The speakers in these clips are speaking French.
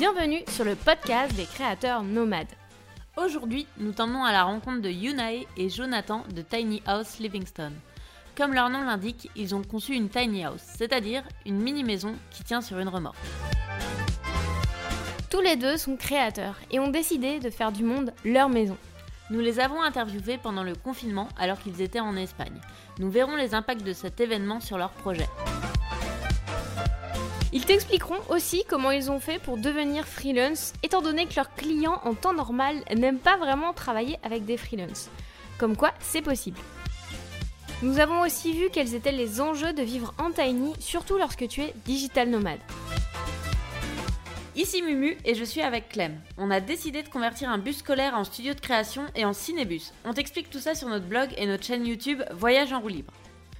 Bienvenue sur le podcast des créateurs nomades. Aujourd'hui, nous t'emmenons à la rencontre de Yunae et Jonathan de Tiny House Livingstone. Comme leur nom l'indique, ils ont conçu une tiny house, c'est-à-dire une mini-maison qui tient sur une remorque. Tous les deux sont créateurs et ont décidé de faire du monde leur maison. Nous les avons interviewés pendant le confinement alors qu'ils étaient en Espagne. Nous verrons les impacts de cet événement sur leur projet. Ils t'expliqueront aussi comment ils ont fait pour devenir freelance, étant donné que leurs clients en temps normal n'aiment pas vraiment travailler avec des freelances. Comme quoi, c'est possible. Nous avons aussi vu quels étaient les enjeux de vivre en tiny, surtout lorsque tu es digital nomade. Ici Mumu et je suis avec Clem. On a décidé de convertir un bus scolaire en studio de création et en cinébus. On t'explique tout ça sur notre blog et notre chaîne YouTube Voyage en roue libre.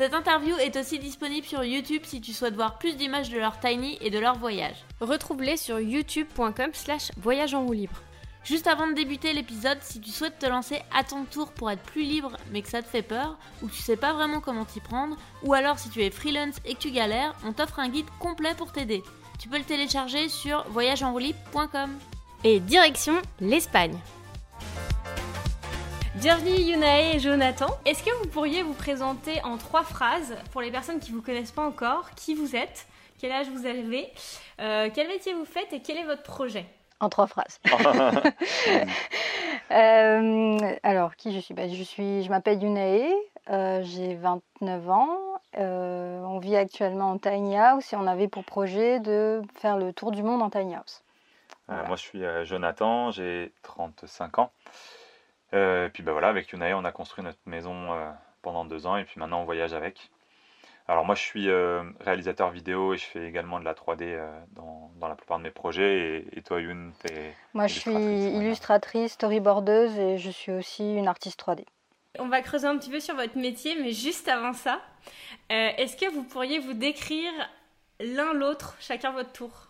Cette interview est aussi disponible sur YouTube si tu souhaites voir plus d'images de leur tiny et de leur voyage. Retrouve-les sur youtube.com slash voyage en roue libre. Juste avant de débuter l'épisode, si tu souhaites te lancer à ton tour pour être plus libre mais que ça te fait peur, ou tu sais pas vraiment comment t'y prendre, ou alors si tu es freelance et que tu galères, on t'offre un guide complet pour t'aider. Tu peux le télécharger sur voyageenroulib.com. Et direction l'Espagne. Bienvenue Yunae et Jonathan. Est-ce que vous pourriez vous présenter en trois phrases pour les personnes qui ne vous connaissent pas encore Qui vous êtes Quel âge vous avez euh, Quel métier vous faites Et quel est votre projet? En trois phrases. Euh, alors, qui je suis, bah, je, suis je m'appelle Yunae, euh, j'ai 29 ans. on vit actuellement en tiny house et on avait pour projet de faire le tour du monde en tiny house. Moi, je suis Jonathan, j'ai 35 ans. Euh, et puis ben voilà, avec Yunae, on a construit notre maison euh, pendant deux ans et puis maintenant on voyage avec. Alors moi je suis euh, réalisateur vidéo et je fais également de la 3D dans, dans, la plupart de mes projets. Et, toi Yun, es Moi je suis illustratrice, storyboardeuse et je suis aussi une artiste 3D. On va creuser un petit peu sur votre métier, mais juste avant ça, est-ce que vous pourriez vous décrire l'un l'autre, chacun votre tour?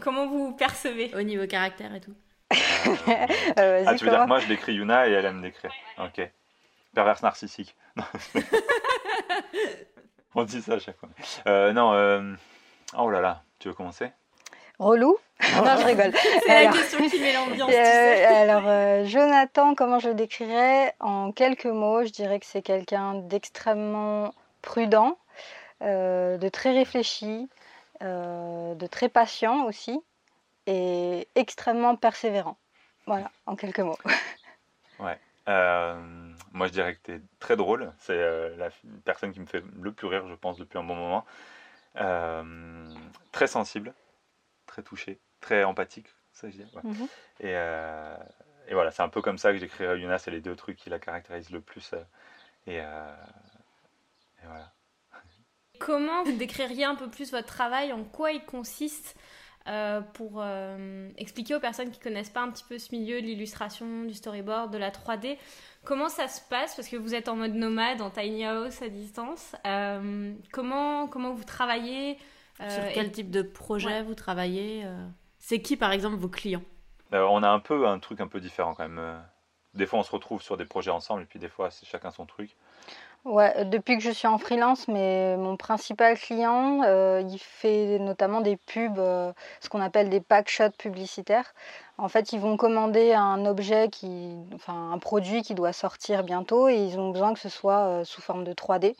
Comment vous vous percevez? Au niveau caractère et tout euh, ah, tu veux dire que moi je décris Yuna et elle aime décrire. Ok. Perverse narcissique. On dit ça à chaque fois. Euh, non, euh... oh là là, tu veux commencer? Relou? Non, je rigole. C'est la question qui met l'ambiance. Euh, alors, Jonathan, comment je le décrirais? En quelques mots, je dirais que c'est quelqu'un d'extrêmement prudent, de très réfléchi, de très patient aussi et extrêmement persévérant. Voilà, en quelques mots. Ouais. Euh, moi, je dirais que tu es très drôle. C'est euh, la personne qui me fait le plus rire, je pense, depuis un bon moment. Euh, très sensible, très touché, très empathique, ça je dis. Mhm. et, et, voilà, c'est un peu comme ça que j'écrirais Yuna. C'est les deux trucs qui la caractérisent le plus. Et, et, voilà. Comment vous décririez un peu plus votre travail? En quoi il consiste? Euh, pour euh, expliquer aux personnes qui connaissent pas un petit peu ce milieu de l'illustration, du storyboard, de la 3D, comment ça se passe? Parce que vous êtes en mode nomade, en tiny house à distance. Euh, comment comment vous travaillez Sur quel type de projet vous travaillez C'est qui par exemple vos clients? On a un peu un truc un peu différent quand même. Des fois on se retrouve sur des projets ensemble et puis des fois c'est chacun son truc. Ouais, depuis que je suis en freelance, mais mon principal client, euh, il fait notamment des pubs, euh, ce qu'on appelle des pack shots publicitaires. En fait, ils vont commander un objet enfin un produit qui doit sortir bientôt et ils ont besoin que ce soit euh, sous forme de 3D.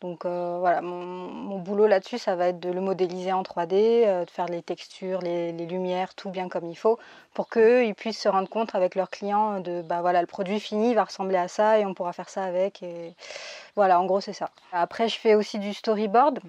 Donc euh, voilà, mon, boulot là-dessus, ça va être de le modéliser en 3D, euh, de faire les textures, les, lumières, tout bien comme il faut, pour qu'eux, ils puissent se rendre compte avec leurs clients de, bah voilà, le produit fini va ressembler à ça et on pourra faire ça avec. Et voilà, en gros, c'est ça. Après, je fais aussi du storyboard.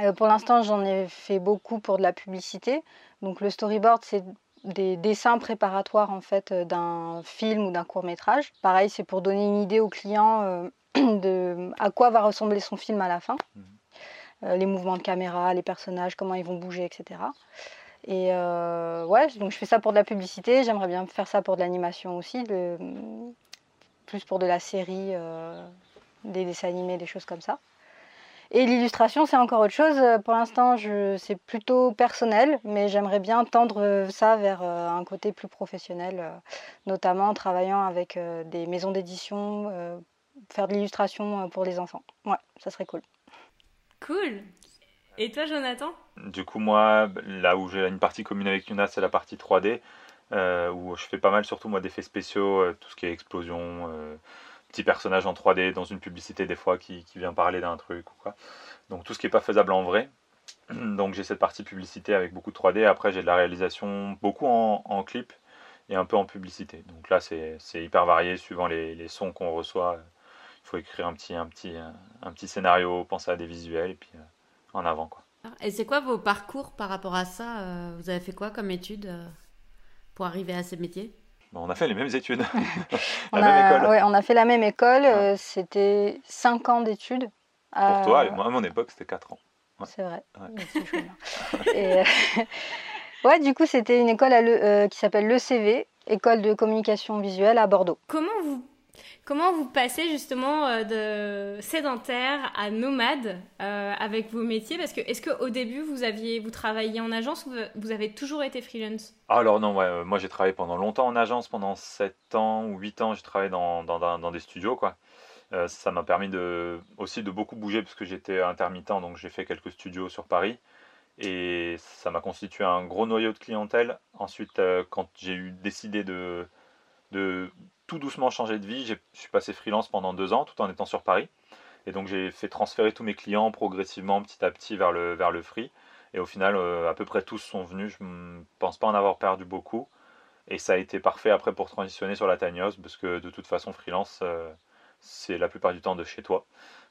Euh, pour l'instant, j'en ai fait beaucoup pour de la publicité. Donc le storyboard, c'est des dessins préparatoires en fait d'un film ou d'un court métrage. Pareil, c'est pour donner une idée aux clients de à quoi va ressembler son film à la fin. Mhm. Euh, les mouvements de caméra, les personnages, comment ils vont bouger, etc. Et euh, ouais, donc je fais ça pour de la publicité. J'aimerais bien faire ça pour de l'animation aussi, plus pour de la série. Euh, des dessins animés, des choses comme ça. Et l'illustration, c'est encore autre chose. Pour l'instant, c'est plutôt personnel, mais j'aimerais bien tendre ça vers un côté plus professionnel, notamment en travaillant avec des maisons d'édition, faire de l'illustration pour les enfants. Ouais, ça serait cool. Cool. Et toi, Jonathan? Du coup, moi, là où j'ai une partie commune avec Yuna, c'est la partie 3D, euh, où je fais pas mal, surtout moi, d'effets spéciaux, euh, tout ce qui est explosion, euh, petit personnage en 3D dans une publicité, des fois, qui, vient parler d'un truc ou quoi. Donc, tout ce qui n'est pas faisable en vrai. Donc, j'ai cette partie publicité avec beaucoup de 3D. Après, j'ai de la réalisation, beaucoup en, clip et un peu en publicité. Donc là, c'est hyper varié suivant les, les sons qu'on reçoit. Il faut écrire un petit, un, petit, un petit scénario, penser à des visuels et puis en avant. Quoi. Et c'est quoi vos parcours par rapport à ça euh, Vous avez fait quoi comme études euh, pour arriver à ces métiers? On a fait les mêmes études. on, a, on a fait la même école. Euh, c'était 5 ans d'études. Pour toi, moi à mon époque, c'était 4 ans. C'est vrai. Ouais. ouais, du coup, c'était une école à qui s'appelle l'ECV, École de communication visuelle à Bordeaux. Comment vous Comment vous passez justement euh, de sédentaire à nomade euh, avec vos métiers? Parce que est-ce qu'au début vous aviez vous travailliez en agence ou vous avez toujours été freelance? Alors non, ouais, moi j'ai travaillé pendant longtemps en agence, pendant 7 ans ou 8 ans j'ai travaillé dans, dans, des studios quoi. Euh, ça m'a permis de, aussi de beaucoup bouger parce que j'étais intermittent donc j'ai fait quelques studios sur Paris et ça m'a constitué un gros noyau de clientèle. Ensuite quand j'ai eu décidé de tout doucement changé de vie. Je suis passé freelance pendant deux ans tout en étant sur Paris. Et donc j'ai fait transférer tous mes clients progressivement, petit à petit, vers le, vers le free. Et au final, euh, à peu près tous sont venus. Je ne pense pas en avoir perdu beaucoup. Et ça a été parfait après pour transitionner sur la house, parce que de toute façon, freelance, euh, c'est la plupart du temps de chez toi.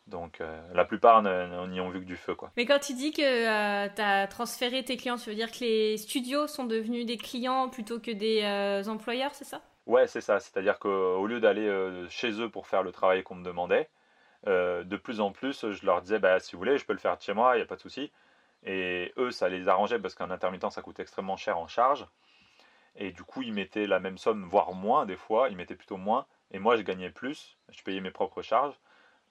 Donc euh, la plupart n'y ont vu que du feu. Quoi. Mais quand tu dis que tu as transféré tes clients, tu veux dire que les studios sont devenus des clients plutôt que des employeurs, c'est ça? Ouais, c'est ça. C'est-à-dire qu'au lieu d'aller euh, chez eux pour faire le travail qu'on me demandait, euh, de plus en plus, je leur disais, bah, si vous voulez, je peux le faire chez moi, il n'y a pas de souci. Et eux, ça les arrangeait parce qu'un intermittent, ça coûte extrêmement cher en charge. Et du coup, ils mettaient la même somme, voire moins des fois. Ils mettaient plutôt moins. Et moi, je gagnais plus. Je payais mes propres charges.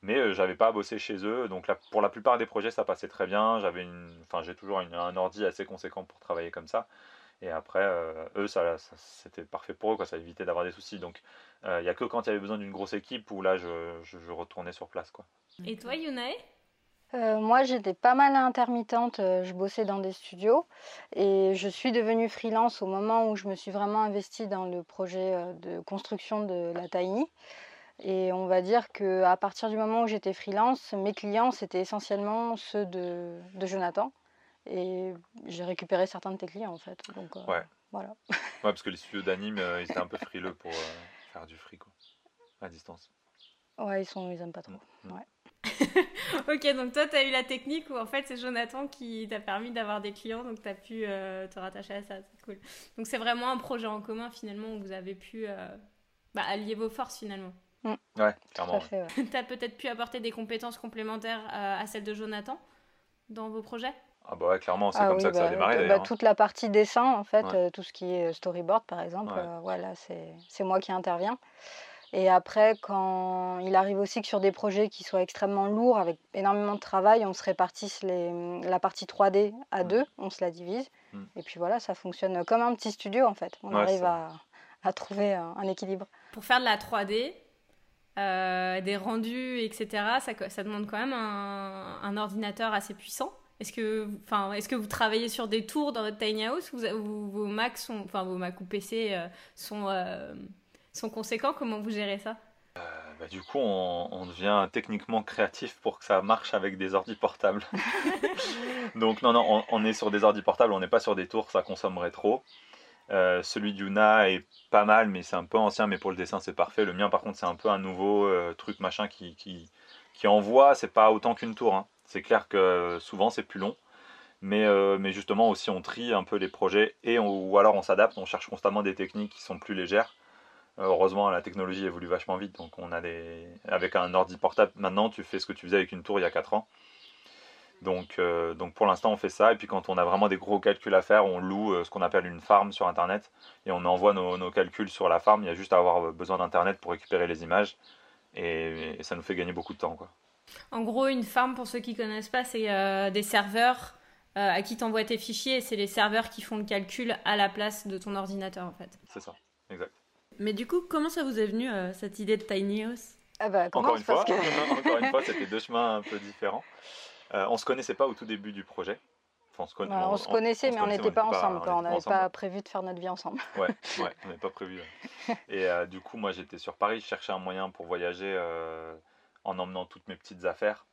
Mais euh, j'avais pas à bosser chez eux. Donc pour la plupart des projets, ça passait très bien. J'avais une, j'ai toujours un ordi assez conséquent pour travailler comme ça. Et après, euh, eux, ça, c'était parfait pour eux, quoi, ça évitait d'avoir des soucis. Donc, il euh, n'y a que quand il y avait besoin d'une grosse équipe où là, je, je, retournais sur place. Quoi. Et toi, Yunae euh, moi, j'étais pas mal intermittente. Je bossais dans des studios et je suis devenue freelance au moment où je me suis vraiment investie dans le projet de construction de la Tiny. Et on va dire qu'à partir du moment où j'étais freelance, mes clients, c'était essentiellement ceux de, de Jonathan. Et j'ai récupéré certains de tes clients en fait. Donc, euh, ouais. Voilà. ouais, parce que les studios d'anime, euh, ils étaient un peu frileux pour euh, faire du fric à distance. Ouais, ils, sont, ils aiment pas trop. Mm. Ouais. ok, donc toi, tu as eu la technique où en fait c'est Jonathan qui t'a permis d'avoir des clients, donc tu as pu te rattacher à ça, c'est cool. Donc c'est vraiment un projet en commun finalement où vous avez pu bah, allier vos forces finalement. Mm. Ouais, clairement. tu as peut-être pu apporter des compétences complémentaires à celles de Jonathan dans vos projets? Ah bah ouais, clairement, c'est ah comme ça que ça a bah, démarré bah, hein. Toute la partie dessin, en fait, euh, tout ce qui est storyboard, par exemple, voilà, euh, c'est moi qui interviens. Et après, quand il arrive aussi que sur des projets qui soient extrêmement lourds, avec énormément de travail, on se répartisse les, la partie 3D à mmh. deux, on se la divise. Mmh. Et puis voilà, ça fonctionne comme un petit studio, en fait. On arrive à, à, trouver un, équilibre. Pour faire de la 3D, euh, des rendus, etc., ça, ça demande quand même un, un ordinateur assez puissant. Est-ce que, enfin, est-ce que vous travaillez sur des tours dans votre tiny house ou vos Macs sont, enfin vos Mac ou PC euh, sont, euh, sont conséquents? Comment vous gérez ça? Euh, bah, Du coup, on, devient techniquement créatif pour que ça marche avec des ordi portables. Donc non, non, on, est sur des ordi portables, on n'est pas sur des tours, ça consommerait trop. celui d'Yuna est pas mal, mais c'est un peu ancien, mais pour le dessin c'est parfait. Le mien par contre c'est un peu un nouveau truc machin qui, qui, qui envoie, c'est pas autant qu'une tour. Hein. C'est clair que souvent c'est plus long, mais, euh, mais justement aussi on trie un peu les projets et ou alors on s'adapte, on cherche constamment des techniques qui sont plus légères. Euh, heureusement la technologie évolue vachement vite, donc on a des avec un ordi portable maintenant tu fais ce que tu faisais avec une tour il y a 4 ans. Donc, euh, donc pour l'instant on fait ça et puis quand on a vraiment des gros calculs à faire, on loue ce qu'on appelle une farm sur internet et on envoie nos, nos, calculs sur la farm. Il y a juste à avoir besoin d'internet pour récupérer les images et, ça nous fait gagner beaucoup de temps. Quoi. En gros, une farm, pour ceux qui connaissent pas, c'est des serveurs à qui tu envoies tes fichiers et c'est les serveurs qui font le calcul à la place de ton ordinateur en fait. C'est ça, exact. Mais du coup, comment ça vous est venu cette idée de Tiny House? Ah bah, encore, une fois, encore une fois, c'était deux chemins un peu différents. Euh, on se connaissait pas au tout début du projet. on, se, connaissait, mais on n'était pas ensemble. On n'avait pas, prévu de faire notre vie ensemble. Ouais, ouais on n'avait pas prévu. Et euh, du coup, moi, j'étais sur Paris. Je cherchais un moyen pour voyager euh, en emmenant toutes mes petites affaires.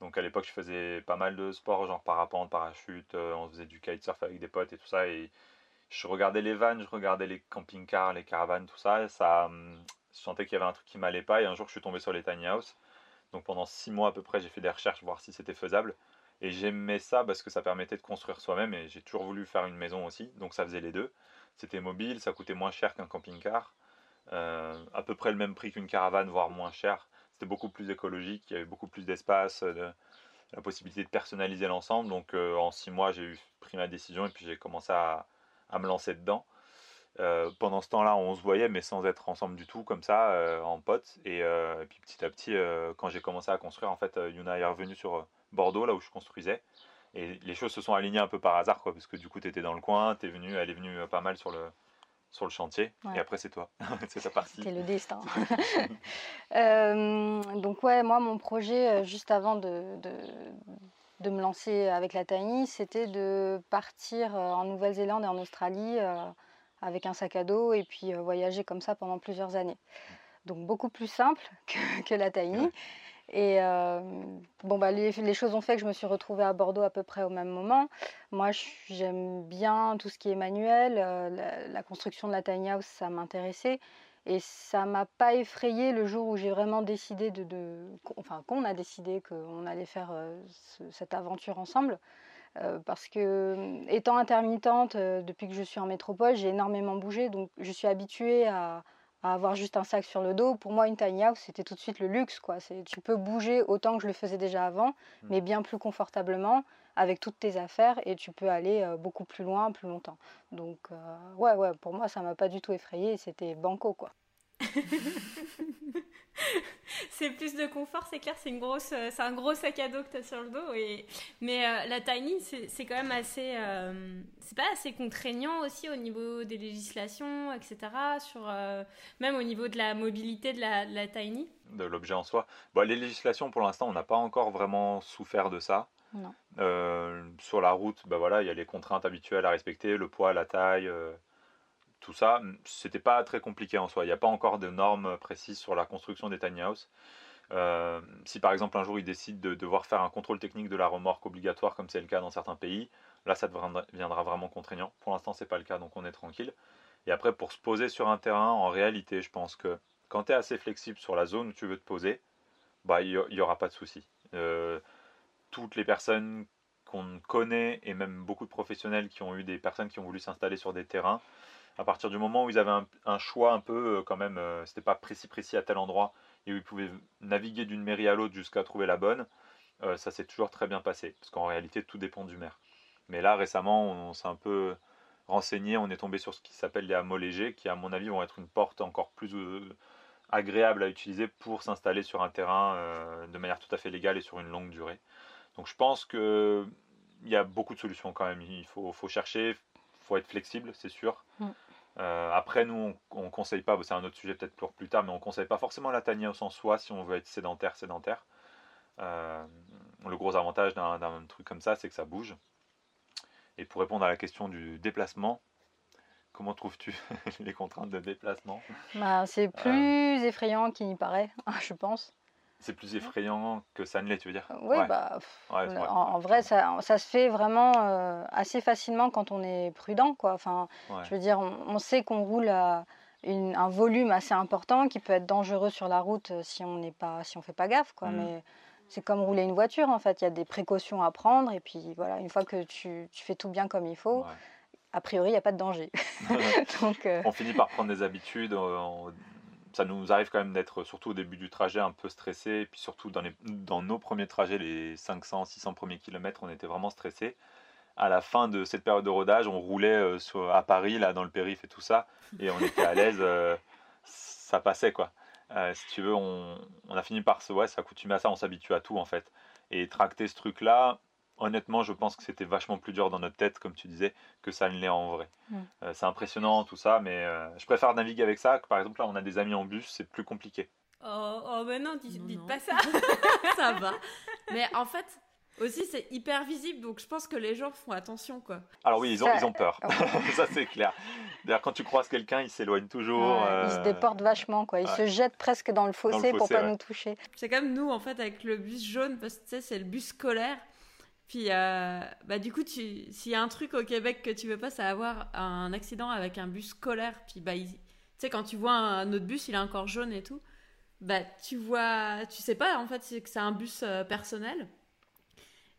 Donc à l'époque, je faisais pas mal de sport, genre parapente, parachute. on faisait du kitesurf avec des potes et tout ça. Et je regardais les vannes, je regardais les camping-cars, les caravanes, tout ça. Ça, hum, je sentais qu'il y avait un truc qui m'allait pas et un jour je suis tombé sur les tiny house. Donc pendant six mois à peu près, j'ai fait des recherches voir si c'était faisable. Et j'aimais ça parce que ça permettait de construire soi-même et j'ai toujours voulu faire une maison aussi. Donc ça faisait les deux. C'était mobile, ça coûtait moins cher qu'un camping-car. Euh, à peu près le même prix qu'une caravane, voire moins cher. C'était beaucoup plus écologique, il y avait beaucoup plus d'espace, de, la possibilité de personnaliser l'ensemble. Donc euh, en six mois, j'ai pris ma décision et puis j'ai commencé à, me lancer dedans. Euh, pendant ce temps-là, on se voyait, mais sans être ensemble du tout, comme ça, euh, en potes. Et, euh, puis petit à petit, quand j'ai commencé à construire, en fait, Yuna est revenue sur Bordeaux, là où je construisais. Et les choses se sont alignées un peu par hasard, quoi, parce que du coup, tu étais dans le coin, es venu, elle est venue pas mal sur le, sur le chantier. Et après, c'est toi. c'est ta partie. C'est le destin. donc, ouais, moi, mon projet, juste avant de, de, de me lancer avec la Tiny, c'était de partir en Nouvelle-Zélande et en Australie avec un sac à dos et puis euh, voyager comme ça pendant plusieurs années. Donc beaucoup plus simple que, la Taïni. Et euh, bon, bah, les, choses ont fait que je me suis retrouvée à Bordeaux à peu près au même moment. Moi, j'aime bien tout ce qui est manuel. Euh, la, construction de la tiny house, ça m'intéressait. Et ça m'a pas effrayé le jour où j'ai vraiment décidé de, enfin qu'on a décidé qu'on allait faire cette aventure ensemble. Euh, parce que euh, étant intermittente euh, depuis que je suis en métropole, j'ai énormément bougé, donc je suis habituée à, avoir juste un sac sur le dos. Pour moi, une tiny house, c'était tout de suite le luxe. Quoi. Tu peux bouger autant que je le faisais déjà avant, hmm. mais bien plus confortablement avec toutes tes affaires et tu peux aller beaucoup plus loin, plus longtemps. Donc, ouais, ouais, pour moi, ça m'a pas du tout effrayé. C'était banco, quoi. c'est plus de confort, c'est clair, c'est une grosse, euh, c'est un gros sac à dos que tu as sur le dos. Et... Mais euh, la Tiny, c'est quand même assez, euh, c'est pas assez contraignant aussi au niveau des législations, etc. Sur, même au niveau de la mobilité de la, la Tiny. De l'objet en soi. Bon, les législations, pour l'instant, on n'a pas encore vraiment souffert de ça. Non. sur la route, bah voilà, il y a les contraintes habituelles à respecter, le poids, la taille tout ça, c'était pas très compliqué en soi. Il n'y a pas encore de normes précises sur la construction des tiny house. Euh, si par exemple un jour ils décident de devoir faire un contrôle technique de la remorque obligatoire, comme c'est le cas dans certains pays, là ça deviendra vraiment contraignant. Pour l'instant, c'est pas le cas, donc on est tranquille. Et après, pour se poser sur un terrain, en réalité, je pense que quand tu es assez flexible sur la zone où tu veux te poser, bah il n'y aura pas de souci. Euh, toutes les personnes qu'on connaît et même beaucoup de professionnels qui ont eu des personnes qui ont voulu s'installer sur des terrains, à partir du moment où ils avaient un, choix un peu euh, quand même, euh, c'était pas précis précis à tel endroit, et où ils pouvaient naviguer d'une mairie à l'autre jusqu'à trouver la bonne, euh, ça s'est toujours très bien passé, parce qu'en réalité tout dépend du maire. Mais là récemment on, s'est un peu renseigné, on est tombé sur ce qui s'appelle les hameaux légers, qui à mon avis vont être une porte encore plus agréable à utiliser pour s'installer sur un terrain de manière tout à fait légale et sur une longue durée. Donc je pense que il y a beaucoup de solutions quand même. Il faut, faut chercher, faut être flexible, c'est sûr. Mm. Euh, après, nous, on, ne conseille pas, c'est un autre sujet peut-être pour plus tard, mais on conseille pas forcément la house en soi si on veut être sédentaire, sédentaire. Euh, le gros avantage d'un truc comme ça, c'est que ça bouge. Et pour répondre à la question du déplacement, comment trouves-tu les contraintes de déplacement? Bah, C'est euh, plus effrayant qu'il n'y paraît, je pense. C'est plus effrayant que ça ne l'est, tu veux dire? Oui, bah, en, vrai, ça, ça, se fait vraiment euh, assez facilement quand on est prudent. Quoi. Enfin, Je veux dire, on, sait qu'on roule à une, un volume assez important qui peut être dangereux sur la route euh, si on n'est pas, si on fait pas gaffe. Quoi. Mm. Mais c'est comme rouler une voiture, en fait. Il y a des précautions à prendre. Et puis, voilà, une fois que tu, tu fais tout bien comme il faut, a priori, il n'y a pas de danger. Donc, euh, On finit par prendre des habitudes. On ça nous arrive quand même d'être, surtout au début du trajet, un peu stressé. Et puis surtout dans, nos premiers trajets, les 500, 600 premiers kilomètres, on était vraiment stressé. À la fin de cette période de rodage, on roulait euh, à Paris, là, dans le périph' et tout ça, et on était à l'aise, euh, ça passait quoi. euh, si tu veux, on, on a fini par se ouais, s'accoutumer à ça, on s'habitue à tout en fait. Et tracter ce truc-là, honnêtement, je pense que c'était vachement plus dur dans notre tête, comme tu disais, que ça ne l'est en vrai. Mm. Euh, c'est impressionnant tout ça, mais euh, je préfère naviguer avec ça que par exemple là, on a des amis en bus, c'est plus compliqué. Oh, oh ben non, dis- Non, dites non. pas ça. ça va. Mais en fait, aussi, c'est hyper visible, donc je pense que les gens font attention, quoi. Alors oui, ils ont, Ça- ils ont peur, ça c'est clair. D'ailleurs, quand tu croises quelqu'un, il s'éloigne toujours. Ouais, Ils se euh, déportent vachement, quoi. Ils ouais. se jettent presque dans le fossé, pour fossé, pas ouais. nous toucher. C'est comme nous, en fait, avec le bus jaune, parce que tu sais, c'est le bus scolaire. Puis, euh, bah, du coup, tu- s'il y a un truc au Québec que tu veux pas, c'est avoir un accident avec un bus scolaire. Puis, bah, tu sais, quand tu vois un autre bus, il est encore jaune et tout, bah, tu vois, tu sais pas, en fait, c'est que c'est un bus euh, personnel.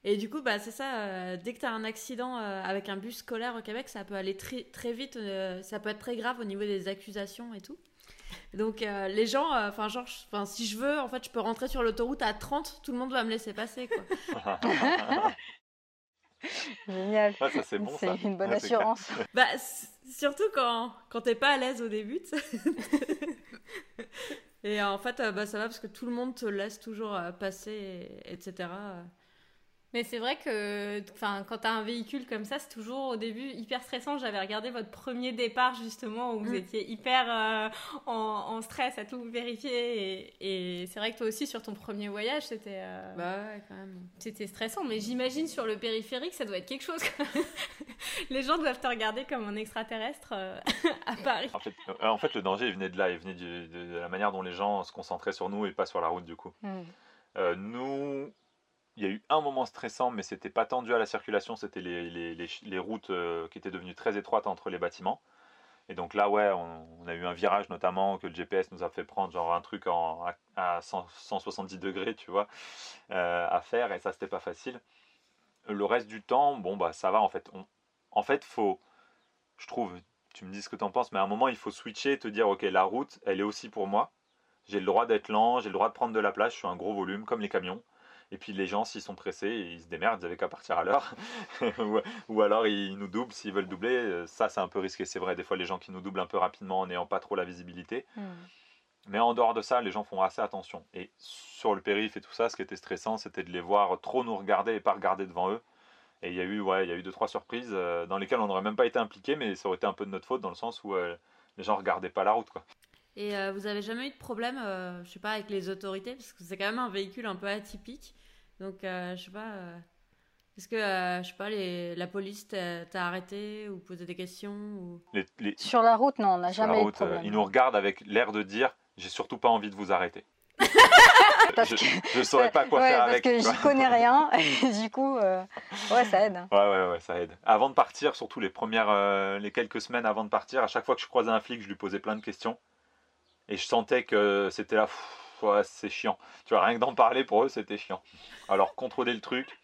Et du coup, bah, c'est ça, euh, dès que tu as un accident avec un bus scolaire au Québec, ça peut aller très, très vite, ça peut être très grave au niveau des accusations et tout. Donc euh, les gens, euh, enfin genre, je- 'fin, si je veux, en fait, je peux rentrer sur l'autoroute à 30, tout le monde va me laisser passer, quoi. Génial. Ouais, ça c'est bon c'est ça. une bonne clair. assurance. bah, surtout quand, quand t'es pas à l'aise au début. Et en fait, euh, bah, ça va parce que tout le monde te laisse toujours passer, et- etc. Mais c'est vrai que enfin, quand tu as un véhicule comme ça, c'est toujours au début hyper stressant. J'avais regardé votre premier départ justement où vous Mm. étiez hyper euh, en, en stress à tout vérifier. Et, et c'est vrai que toi aussi, sur ton premier voyage, c'était euh, Bah ouais, quand même. c'était stressant. Mais j'imagine sur le périphérique, ça doit être quelque chose. Les gens doivent te regarder comme un extraterrestre euh, à Paris. En fait, euh, en fait, le danger, il venait de là, il venait du- de, de la manière dont les gens se concentraient sur nous et pas sur la route du coup. Mm. Euh, nous, il y a eu un moment stressant, mais c'était pas tendu à la circulation, c'était les, les, les routes euh, qui étaient devenues très étroites entre les bâtiments. Et donc là, ouais, on, a eu un virage notamment que le GPS nous a fait prendre, genre un truc en, à, à 100 170 degrés, tu vois, euh, à faire, et ça, c'était pas facile. Le reste du temps, bon, bah ça va en fait. En fait, faut, je trouve, tu me dis ce que tu en penses, mais à un moment, il faut switcher te dire, ok, la route, elle est aussi pour moi. J'ai le droit d'être lent, j'ai le droit de prendre de la place, je suis un gros volume, comme les camions. Et puis les gens, s'ils sont pressés, ils se démerdent, ils avaient qu'à partir à l'heure. ou, alors ils nous doublent s'ils veulent doubler. Euh, Ça, c'est un peu risqué, c'est vrai. Des fois, les gens qui nous doublent un peu rapidement en n'ayant pas trop la visibilité. Mm. Mais en dehors de ça, les gens font assez attention. Et sur le périph' et tout ça, ce qui était stressant, c'était de les voir trop nous regarder et pas regarder devant eux. Et il y a eu, ouais, il y a eu deux trois surprises euh, dans lesquelles on n'aurait même pas été impliqué, mais ça aurait été un peu de notre faute dans le sens où euh, les gens regardaient pas la route, quoi. Et euh, vous avez jamais eu de problème, euh, je sais pas, avec les autorités? Parce que c'est quand même un véhicule un peu atypique. Donc, euh, je sais pas. euh, Est-ce que, euh, je sais pas, les, la police t'a t'a arrêté ou posé des questions ou... Les, les- Sur la route, non, on n'a sur la jamais eu de route, euh, problème. ils nous regardent avec l'air de dire, j'ai surtout pas envie de vous arrêter. Parce je, je saurais pas quoi ouais, faire parce avec. que tu vois. j'y connais rien, et du coup, euh, ouais, ça aide. Ouais, ouais, ouais, ça aide. Avant de partir, surtout les premières, euh, les quelques semaines avant de partir, à chaque fois que je croisais un flic, je lui posais plein de questions. Et je sentais que c'était là, c'est chiant. Tu vois, rien que d'en parler pour eux, c'était chiant. Alors, contrôler le truc,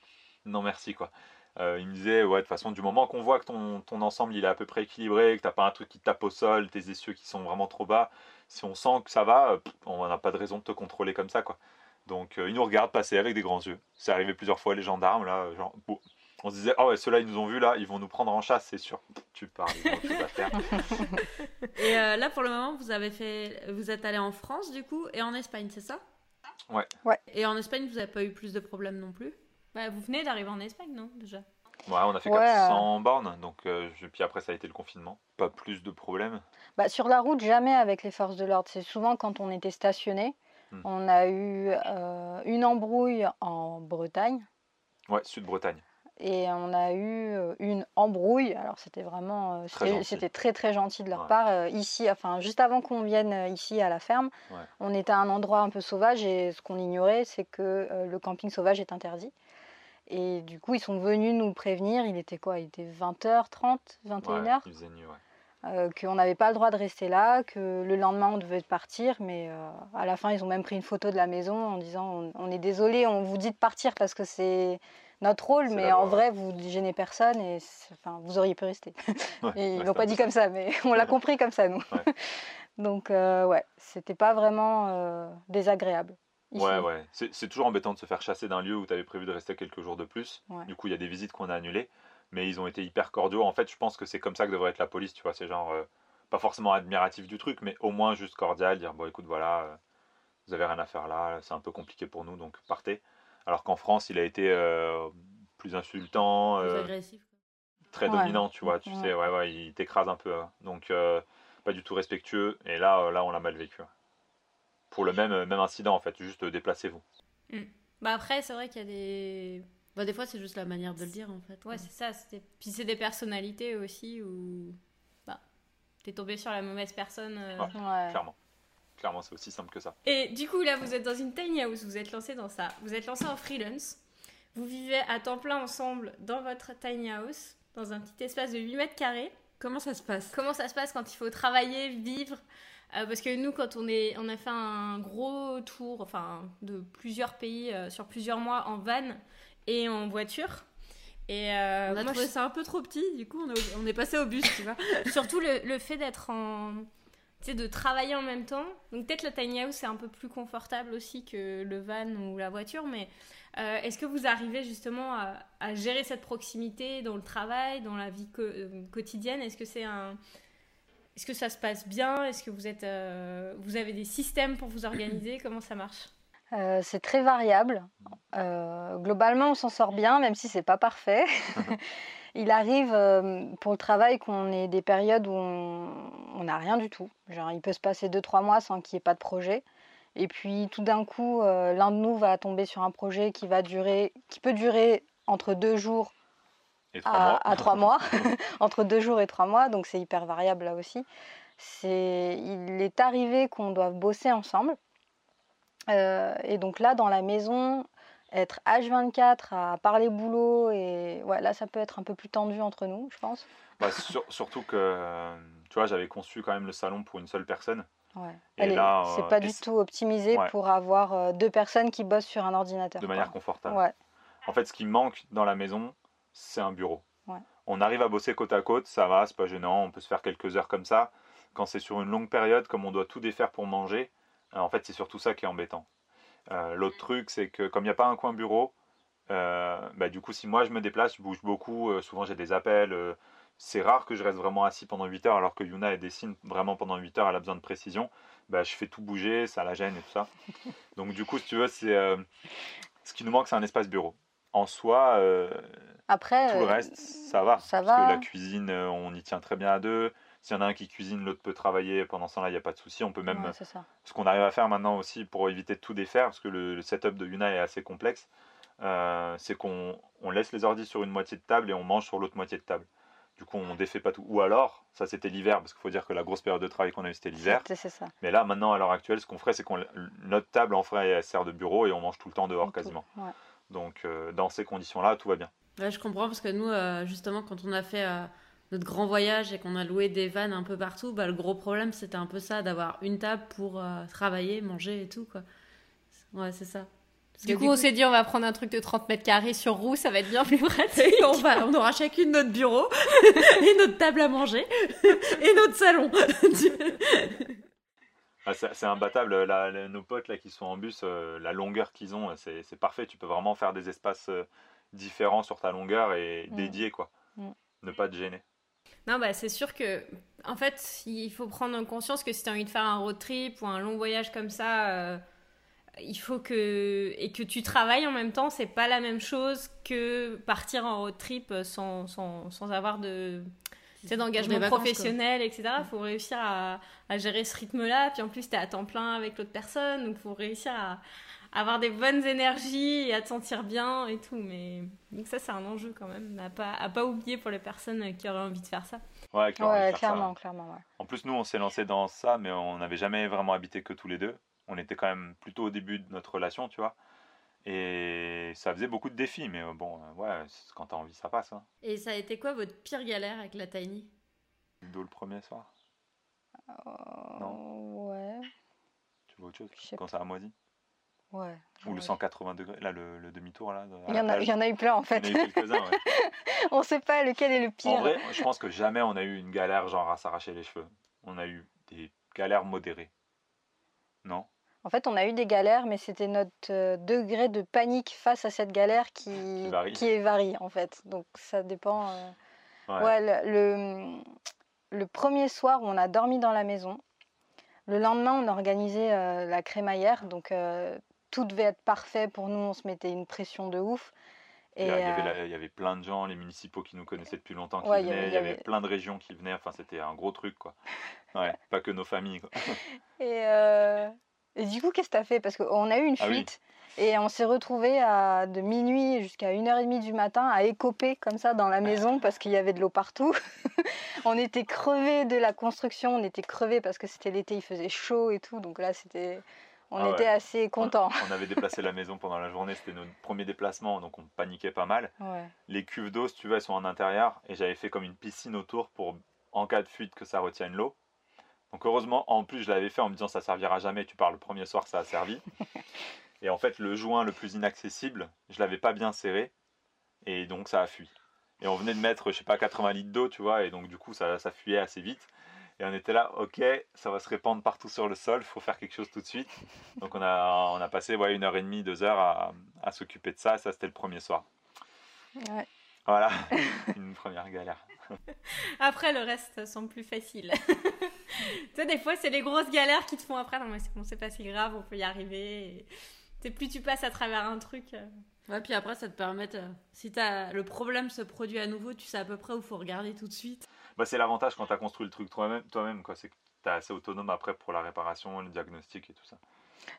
non merci, quoi. Euh, il me disait, ouais, de toute façon, du moment qu'on voit que ton, ton ensemble il est à peu près équilibré, que t'as pas un truc qui te tape au sol, tes essieux qui sont vraiment trop bas, si on sent que ça va, euh, on n'a pas de raison de te contrôler comme ça, quoi. Donc, euh, ils nous regardent passer avec des grands yeux. C'est arrivé plusieurs fois, les gendarmes, là, genre, on se disait, ah ouais, ceux-là, ils nous ont vus, là, ils vont nous prendre en chasse, c'est sûr. Tu parles, tout à faire. Et euh, là, pour le moment, vous avez fait, vous êtes allé en France du coup et en Espagne, c'est ça? Ouais. Ouais. Et en Espagne, vous n'avez pas eu plus de problèmes non plus? Bah, vous venez d'arriver en Espagne, non Déjà? Ouais, on a fait Ouais, 400 bornes, donc euh, je- puis après ça a été le confinement. Pas plus de problèmes. Bah, sur la route, jamais avec les forces de l'ordre. C'est souvent quand on était stationné. Hmm. On a eu euh, une embrouille en Bretagne Ouais, Sud-Bretagne. Et on a eu euh, une embrouille. Alors c'était vraiment, euh, c'était très très gentil de leur Ouais. part. Euh, ici, enfin juste avant qu'on vienne ici à la ferme, Ouais. on était à un endroit un peu sauvage et ce qu'on ignorait, c'est que le camping sauvage est interdit. Et du coup, ils sont venus nous prévenir. Il était quoi? Il était 20h30, 21h. Ouais, il faisait nuit, ouais. euh, qu'on n'avait pas le droit de rester là, que le lendemain on devait partir, mais euh, à la fin ils ont même pris une photo de la maison en disant on, on est désolé, on vous dit de partir parce que c'est notre rôle, mais en vrai vous ne gênez personne et enfin, vous auriez pu rester. Ouais, Et ils l'ont pas dit comme ça, mais on l'a compris comme ça nous. Ouais. Donc euh, ouais, c'était pas vraiment euh, désagréable. ici. Ouais, ouais. C'est toujours embêtant de se faire chasser d'un lieu où tu avais prévu de rester quelques jours de plus. Ouais. Du coup, il y a des visites qu'on a annulées. Mais ils ont été hyper cordiaux. En fait, je pense que c'est comme ça que devrait être la police, tu vois. C'est genre, euh, pas forcément admiratif du truc, mais au moins juste cordial, dire, bon, écoute, voilà, euh, vous avez rien à faire là, c'est un peu compliqué pour nous, donc partez. Alors qu'en France, il a été euh, plus insultant, Plus euh, agressif. très Ouais. dominant, tu vois, tu Ouais. sais, ouais, ouais, il t'écrase un peu. hein. Donc, euh, pas du tout respectueux. Et là, euh, là, on l'a mal vécu. Pour le même, même incident, en fait, juste euh, déplacez-vous. Bah après, c'est vrai qu'il y a des. Bah, des fois, c'est juste la manière de le dire en fait. Ouais, c'est ça. c'était- Puis c'est des personnalités aussi où. Bah, t'es tombé sur la mauvaise personne. euh. Ouais. Ouais. Clairement. Clairement, c'est aussi simple que ça. Et du coup, là, vous êtes dans une tiny house, vous êtes lancé dans ça. Vous êtes lancé en freelance. Vous vivez à temps plein ensemble dans votre tiny house, dans un petit espace de 8 mètres carrés. Comment ça se passe? Comment ça se passe quand il faut travailler, vivre? Euh, Parce que nous, quand on, est, on a fait un gros tour enfin, de plusieurs pays euh, sur plusieurs mois en van et en voiture. Et euh, On a moi, trouvé je- ça un peu trop petit, du coup on est, on est passé au bus, tu vois. surtout le, le fait d'être en. Tu sais, de travailler en même temps. Donc peut-être le tiny house c'est un peu plus confortable aussi que le van ou la voiture, mais euh, est-ce que vous arrivez justement à, à gérer cette proximité dans le travail, dans la vie co- euh, quotidienne? Est-ce que c'est un. Est-ce que ça se passe bien? Est-ce que vous êtes, euh, vous avez des systèmes pour vous organiser? Comment ça marche? Euh, c'est très variable. Euh, globalement, on s'en sort bien, même si c'est pas parfait. Il arrive euh, pour le travail qu'on ait des périodes où on n'a rien du tout. Genre, il peut se passer 2-3 mois sans qu'il n'y ait pas de projet. Et puis, tout d'un coup, euh, l'un de nous va tomber sur un projet qui va durer, qui peut durer entre deux jours Et trois à, mois. à trois mois, entre deux jours et trois mois, donc c'est hyper variable là aussi. C'est, il est arrivé qu'on doive bosser ensemble. Euh, et donc là, dans la maison, être H24 à parler boulot, et ouais, là, ça peut être un peu plus tendu entre nous, je pense. Bah, sur- surtout que, tu vois, j'avais conçu quand même le salon pour une seule personne. Ouais. Et là, c'est euh, pas du tout optimisé Ouais. pour avoir euh, deux personnes qui bossent sur un ordinateur. de quoi. manière confortable. Ouais. En fait, ce qui manque dans la maison, c'est un bureau. On arrive à bosser côte à côte, ça va, c'est pas gênant, on peut se faire quelques heures comme ça. Quand c'est sur une longue période, comme on doit tout défaire pour manger, euh, en fait, c'est surtout ça qui est embêtant. Euh, L'autre truc, c'est que comme il n'y a pas un coin bureau, euh, bah, du coup, si moi je me déplace, je bouge beaucoup, euh, souvent j'ai des appels. c'est rare que je reste vraiment assis pendant 8 heures, alors que Yuna, elle dessine vraiment pendant 8 heures, elle a besoin de précision. Bah, je fais tout bouger, ça la gêne et tout ça. Donc, du coup, si tu veux, c'est ce qui nous manque, c'est un espace bureau. En soi, Après, tout le reste, ça va. ça parce va. que la cuisine, on y tient très bien à deux. S'il y en a un qui cuisine, l'autre peut travailler. Pendant ce temps-là, il n'y a pas de souci. On peut même. ouais. Ce qu'on arrive à faire maintenant aussi pour éviter de tout défaire, parce que le, le setup de Yuna est assez complexe, euh, c'est qu'on on laisse les ordis sur une moitié de table et on mange sur l'autre moitié de table. Du coup, on défait pas tout. Ou alors, ça c'était l'hiver, parce qu'il faut dire que la grosse période de travail qu'on a eu, c'était l'hiver. Mais là, maintenant, à l'heure actuelle, ce qu'on ferait, c'est qu'on notre table en ferait, elle sert de bureau et on mange tout le temps dehors quasiment. Ouais. Donc, euh, dans ces conditions-là, tout va bien. Ouais, je comprends parce que nous, euh, justement, quand on a fait euh, notre grand voyage et qu'on a loué des vannes un peu partout, bah, le gros problème c'était un peu ça, d'avoir une table pour euh, travailler, manger et tout. Quoi. Ouais, c'est ça. Parce Du que coup, on s'est dit, on va prendre un truc de 30 mètres carrés sur roue, ça va être bien plus pratique. Et on, va, on aura chacune notre bureau et notre table à manger et notre salon. Ah, c'est c'est imbattable. La- la- nos potes là qui sont en bus, euh, la longueur qu'ils ont, c'est parfait. Tu peux vraiment faire des espaces euh, différents sur ta longueur et Mm. dédiés, quoi. Mm. Ne pas te gêner. Non, bah c'est sûr que, en fait, il faut prendre conscience que si tu as envie de faire un road trip ou un long voyage comme ça, euh, il faut que. et que tu travailles en même temps, c'est pas la même chose que partir en road trip sans, sans, sans avoir de. d'engagement professionnel, etc. Il faut réussir à, à gérer ce rythme-là. Puis en plus, tu es à temps plein avec l'autre personne. Donc, il faut réussir à avoir des bonnes énergies et à te sentir bien et tout. Mais donc, ça, c'est un enjeu quand même. À pas, à pas oublier pour les personnes qui auraient envie de faire ça. Ouais, qui ça, clairement, ouais. clairement. ouais. En plus, nous, on s'est lancé dans ça, mais on n'avait jamais vraiment habité que tous les deux. On était quand même plutôt au début de notre relation, tu vois. Et ça faisait beaucoup de défis, mais euh, bon, euh, ouais, quand t'as envie, ça passe. Hein. Et ça a été quoi votre pire galère avec la Tiny? D'où le premier soir? Euh, Non? Ouais, Tu vois autre chose? Quand ça a moisi? Ouais. Ou le ouais. 180 degrés, là, le, le demi-tour, là. Il y, en a, il y en a eu plein en Il fait. y en a eu quelques-uns, ouais. On sait pas lequel est le pire. En vrai, je pense que jamais on a eu une galère genre à s'arracher les cheveux. On a eu des galères modérées. Non? En fait, on a eu des galères, mais c'était notre euh, degré de panique face à cette galère qui, Qui varie. est varie en fait. Donc ça dépend. euh. Ouais. Ouais, le, le, le premier soir où on a dormi dans la maison, Le lendemain, on organisait euh, la crémaillère, donc euh, tout devait être parfait pour nous. On se mettait une pression de ouf. Et, il, y avait la- il y avait plein de gens, les municipaux qui nous connaissaient depuis longtemps qui Ouais, il y venaient, avait- il y avait plein de régions qui venaient, enfin c'était un gros truc quoi. Ouais, pas que nos familles quoi. Et, euh, et du coup, qu'est-ce que tu as fait? Parce qu'on a eu une Ah oui. fuite et on s'est retrouvés à, de minuit jusqu'à 1h30 du matin à écoper comme ça dans la maison parce qu'il y avait de l'eau partout. on était crevés de la construction, on était crevés parce que c'était l'été, il faisait chaud et tout. Donc là, c'était, on Ah ouais. était assez On, contents. on avait déplacé la maison pendant la journée, c'était notre premier déplacement, donc on paniquait pas mal. Ouais. Les cuves d'eau, si tu veux, elles sont en intérieur et j'avais fait comme une piscine autour pour, en cas de fuite, que ça retienne l'eau. Donc heureusement, en plus, je l'avais fait en me disant ça servira jamais. Tu pars le premier soir, ça a servi. Et en fait, le joint le plus inaccessible, je l'avais pas bien serré et donc ça a fui. Et on venait de mettre, je sais pas, 80 litres d'eau, tu vois, et donc du coup, ça, ça fuyait assez vite. Et on était là, ok, ça va se répandre partout sur le sol, faut faire quelque chose tout de suite. Donc on a, on a passé ouais, une heure et demie, deux heures à, à s'occuper de ça. Ça, c'était le premier soir. Ouais. Voilà, une première galère. Après, le reste semble plus facile. tu sais, des fois, c'est les grosses galères qui te font après. Non, mais c'est bon, c'est pas si grave, on peut y arriver. Et... plus tu passes à travers un truc. Ouais, puis après, ça te permet, si t'as le problème se produit à nouveau, tu sais à peu près où faut regarder tout de suite. Bah, c'est l'avantage quand tu as construit le truc toi-même, toi-même quoi. C'est que tu es assez autonome après pour la réparation, le diagnostic et tout ça.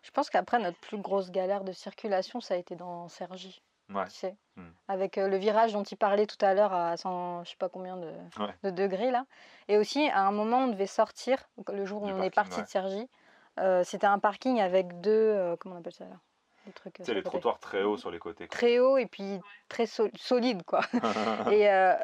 Je pense qu'après, notre plus grosse galère de circulation, ça a été dans Sergi. Ouais. Tu sais, Hmm. avec euh, le virage dont il parlait tout à l'heure à 100, je sais pas combien de, Ouais. de degrés là. Et aussi, à un moment, on devait sortir, le jour où Du on est parti ouais. de Sergi. euh, C'était un parking avec deux, euh, comment on appelle ça là? Trucs. euh, les trottoirs très hauts sur les côtés. quoi. Très haut et puis très sol- solide quoi. et euh,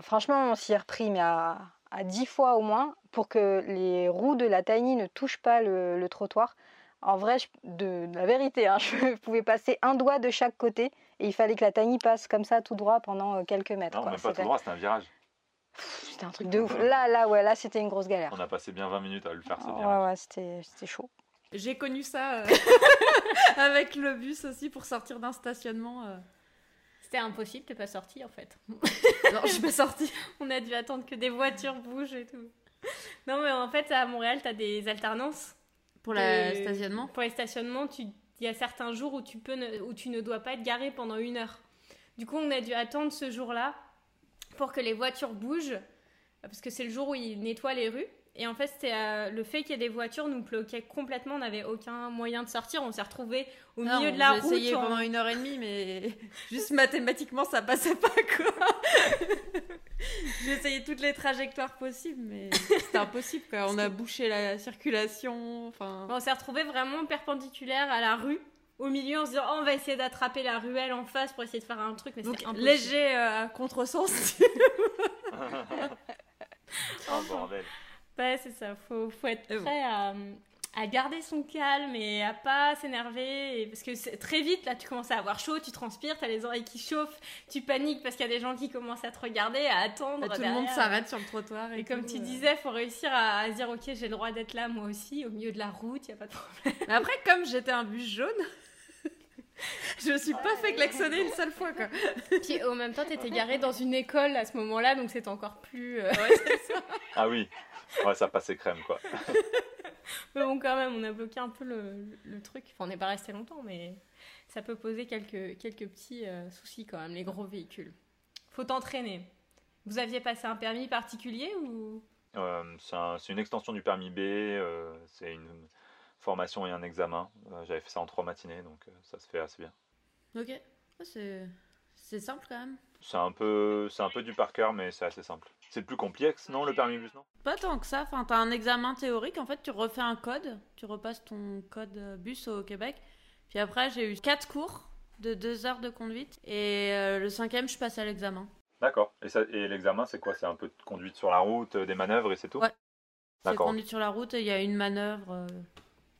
franchement, on s'y est repris, mais à, à 10 fois au moins, pour que les roues de la Tiny ne touchent pas le, le trottoir. En vrai, je- de, de la vérité, hein, je pouvais passer un doigt de chaque côté et il fallait que la Tiny passe comme ça tout droit pendant euh, quelques mètres. non, quoi. même pas tout droit, c'était un virage. c'était un truc de ouf. Là, là, ouais, là, c'était une grosse galère. On a passé bien 20 minutes à le faire, ce Ouais, virage. ouais, c'était chaud. J'ai connu ça euh, avec le bus aussi pour sortir d'un stationnement. euh. C'était impossible, t'es pas sorti en fait. Non, je suis pas sortie. On a dû attendre que des voitures bougent et tout. Non, mais en fait, à Montréal, t'as des alternances. Pour le stationnement Pour les stationnements, tu- il y a certains jours où tu, peux ne, où tu ne dois pas être garé pendant une heure. Du coup, on a dû attendre ce jour-là pour que les voitures bougent, parce que c'est le jour où ils nettoient les rues. Et en fait, c'était euh, le fait qu'il y ait des voitures nous bloquait complètement. On n'avait aucun moyen de sortir. On s'est retrouvés au Non, milieu de la j'ai route. essayé en- pendant une heure et demie, mais juste mathématiquement, ça passait pas, quoi. j'ai essayé toutes les trajectoires possibles, mais c'était impossible, quoi. On a bouché la circulation, enfin... On s'est retrouvés vraiment perpendiculaires à la rue, au milieu, en se disant oh, on va essayer d'attraper la ruelle en face pour essayer de faire un truc, mais impossible. léger euh, à contresens. Oh bordel. Ouais, c'est ça. Faut, faut être bon. prêt à, à garder son calme et à pas s'énerver. Parce que très vite, là, tu commences à avoir chaud, tu transpires, t'as les oreilles qui chauffent, tu paniques parce qu'il y a des gens qui commencent à te regarder, à attendre. Tout le monde s'arrête sur le trottoir. Et, Et comme tu euh. disais, faut réussir à, à se dire ok, j'ai le droit d'être là moi aussi, au milieu de la route, y a pas de problème. Mais après, comme j'étais un bus jaune, je me suis pas fait klaxonner une seule fois, quoi. Puis au même temps, t'étais garé dans une école à ce moment-là, donc c'est encore plus. euh, Ah oui, ouais, ça passait crème quoi. Mais bon, quand même, on a bloqué un peu le, le truc. Enfin, on n'est pas resté longtemps, mais ça peut poser quelques, quelques petits euh, soucis quand même, les gros véhicules. Faut t'entraîner. Vous aviez passé un permis particulier ou? Euh, c'est un- c'est une extension du permis B, euh, c'est une formation et un examen. Euh, J'avais fait ça en trois matinées, donc euh, ça se fait assez bien. Ok. C'est... c'est simple, quand même. C'est un peu, c'est un peu du par cœur, mais c'est assez simple. C'est le plus complexe, non, le permis bus, non? Pas tant que ça. Enfin, t'as un examen théorique. En fait, tu refais un code. Tu repasses ton code bus au Québec. Puis après, j'ai eu quatre cours de deux heures de conduite. Et euh, le cinquième, je passe à l'examen. D'accord. Et, ça- et l'examen, c'est quoi? C'est un peu de conduite sur la route, euh, des manœuvres et c'est tout? Ouais. C'est conduite sur la route et il y a une manœuvre. euh,